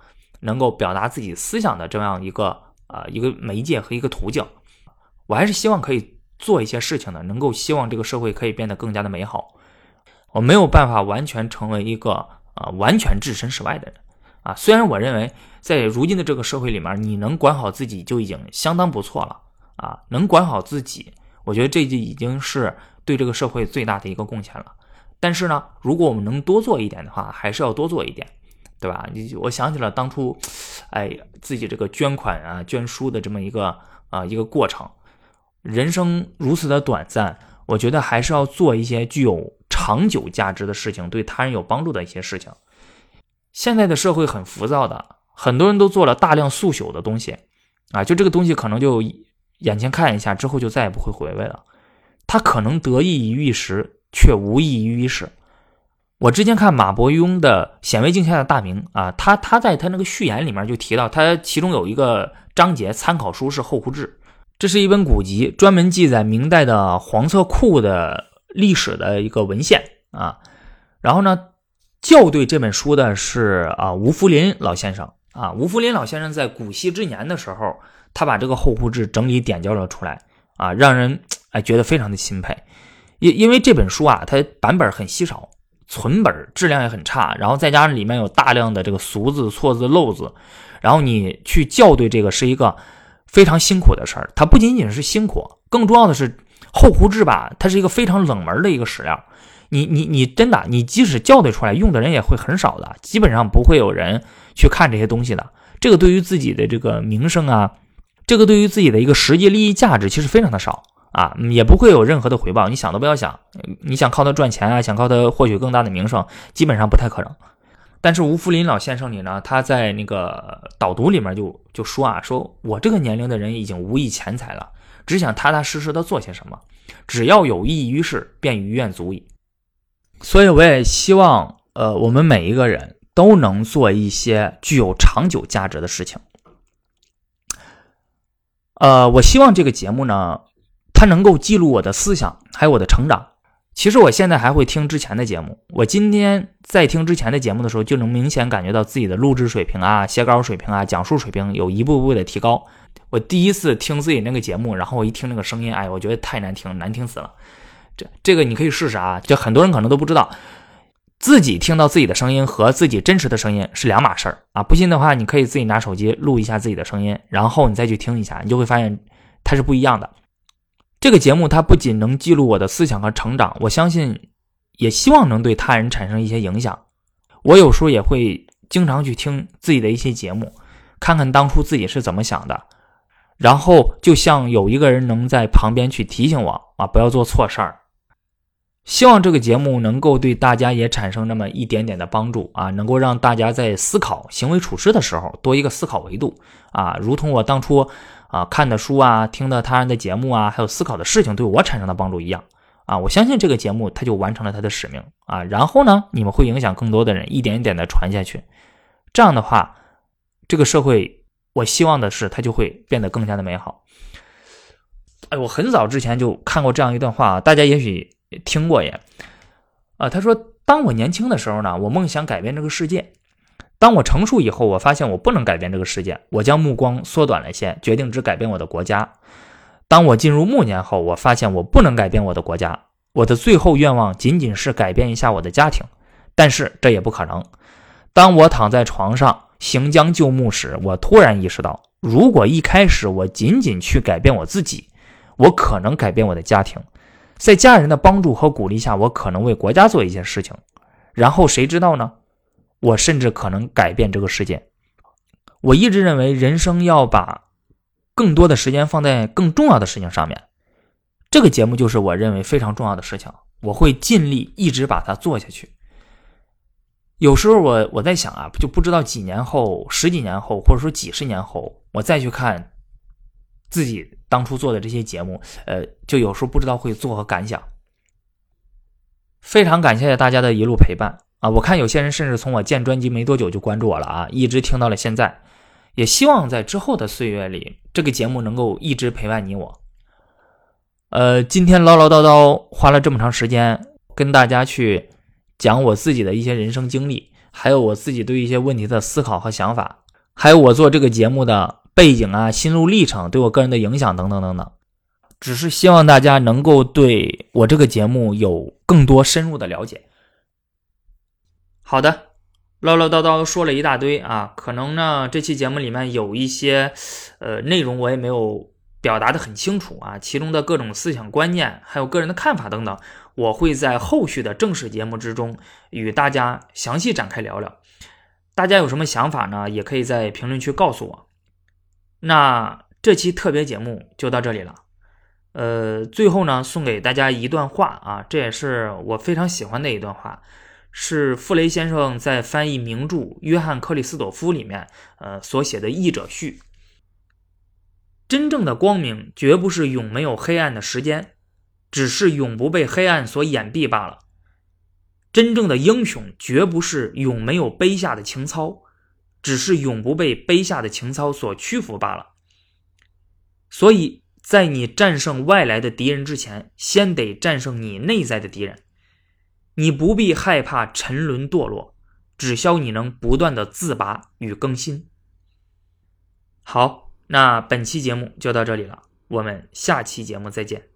能够表达自己思想的这样一个啊一个媒介和一个途径。我还是希望可以做一些事情的，能够希望这个社会可以变得更加的美好。我没有办法完全成为一个啊完全置身事外的人啊，虽然我认为在如今的这个社会里面，你能管好自己就已经相当不错了啊，能管好自己。我觉得这就已经是对这个社会最大的一个贡献了。但是呢，如果我们能多做一点的话，还是要多做一点，对吧？你我想起了当初，哎，自己这个捐款啊、捐书的这么一个啊一个过程。人生如此的短暂，我觉得还是要做一些具有长久价值的事情，对他人有帮助的一些事情。现在的社会很浮躁的，很多人都做了大量速朽的东西啊，就这个东西可能就。眼前看一下之后就再也不会回味了，他可能得意于一时，却无益于一世。我之前看马伯庸的《显微镜下的大明》啊，他他在他那个序言里面就提到，他其中有一个章节参考书是《后胡志》，这是一本古籍，专门记载明代的黄色库的历史的一个文献啊。然后呢，校对这本书的是啊吴福林老先生啊，吴福林老先生在古稀之年的时候。他把这个后户志整理点交了出来啊，让人哎觉得非常的钦佩。因因为这本书啊，它版本很稀少，存本质量也很差，然后再加上里面有大量的这个俗字、错字、漏字，然后你去校对这个是一个非常辛苦的事儿。它不仅仅是辛苦，更重要的是后户志吧，它是一个非常冷门的一个史料。你你你真的，你即使校对出来，用的人也会很少的，基本上不会有人去看这些东西的。这个对于自己的这个名声啊。这个对于自己的一个实际利益价值其实非常的少啊，也不会有任何的回报。你想都不要想，你想靠它赚钱啊，想靠它获取更大的名声，基本上不太可能。但是吴福林老先生里呢，他在那个导读里面就就说啊，说我这个年龄的人已经无意钱财了，只想踏踏实实的做些什么，只要有益于世，便于愿足矣。所以我也希望，呃，我们每一个人都能做一些具有长久价值的事情。呃，我希望这个节目呢，它能够记录我的思想，还有我的成长。其实我现在还会听之前的节目，我今天在听之前的节目的时候，就能明显感觉到自己的录制水平啊、写稿水平啊、讲述水平有一步步的提高。我第一次听自己那个节目，然后我一听那个声音，哎，我觉得太难听，难听死了。这这个你可以试试啊，就很多人可能都不知道，自己听到自己的声音和自己真实的声音是两码事儿啊。不信的话，你可以自己拿手机录一下自己的声音，然后你再去听一下，你就会发现它是不一样的。这个节目它不仅能记录我的思想和成长，我相信也希望能对他人产生一些影响。我有时候也会经常去听自己的一些节目，看看当初自己是怎么想的。然后就像有一个人能在旁边去提醒我啊，不要做错事儿。希望这个节目能够对大家也产生那么一点点的帮助啊，能够让大家在思考行为处事的时候多一个思考维度啊，如同我当初啊看的书啊、听的他人的节目啊，还有思考的事情对我产生的帮助一样啊。我相信这个节目它就完成了它的使命啊。然后呢，你们会影响更多的人，一点一点的传下去。这样的话，这个社会。我希望的是，它就会变得更加的美好。哎，我很早之前就看过这样一段话，大家也许听过也。啊，他说：“当我年轻的时候呢，我梦想改变这个世界；当我成熟以后，我发现我不能改变这个世界，我将目光缩短了一些，决定只改变我的国家。当我进入暮年后，我发现我不能改变我的国家，我的最后愿望仅仅是改变一下我的家庭，但是这也不可能。当我躺在床上。”行将就木时，我突然意识到，如果一开始我仅仅去改变我自己，我可能改变我的家庭，在家人的帮助和鼓励下，我可能为国家做一些事情，然后谁知道呢？我甚至可能改变这个世界。我一直认为，人生要把更多的时间放在更重要的事情上面。这个节目就是我认为非常重要的事情，我会尽力一直把它做下去。有时候我我在想啊，就不知道几年后、十几年后，或者说几十年后，我再去看自己当初做的这些节目，呃，就有时候不知道会作何感想。非常感谢大家的一路陪伴啊！我看有些人甚至从我建专辑没多久就关注我了啊，一直听到了现在。也希望在之后的岁月里，这个节目能够一直陪伴你我。呃，今天唠唠叨叨花了这么长时间跟大家去。讲我自己的一些人生经历，还有我自己对一些问题的思考和想法，还有我做这个节目的背景啊、心路历程，对我个人的影响等等等等。只是希望大家能够对我这个节目有更多深入的了解。好的，唠唠叨叨说了一大堆啊，可能呢这期节目里面有一些呃内容我也没有表达的很清楚啊，其中的各种思想观念，还有个人的看法等等。我会在后续的正式节目之中与大家详细展开聊聊，大家有什么想法呢？也可以在评论区告诉我。那这期特别节目就到这里了。呃，最后呢，送给大家一段话啊，这也是我非常喜欢的一段话，是傅雷先生在翻译名著《约翰克里斯朵夫》里面呃所写的译者序。真正的光明绝不是永没有黑暗的时间。只是永不被黑暗所掩蔽罢了。真正的英雄绝不是永没有卑下的情操，只是永不被卑下的情操所屈服罢了。所以在你战胜外来的敌人之前，先得战胜你内在的敌人。你不必害怕沉沦堕落，只需你能不断的自拔与更新。好，那本期节目就到这里了，我们下期节目再见。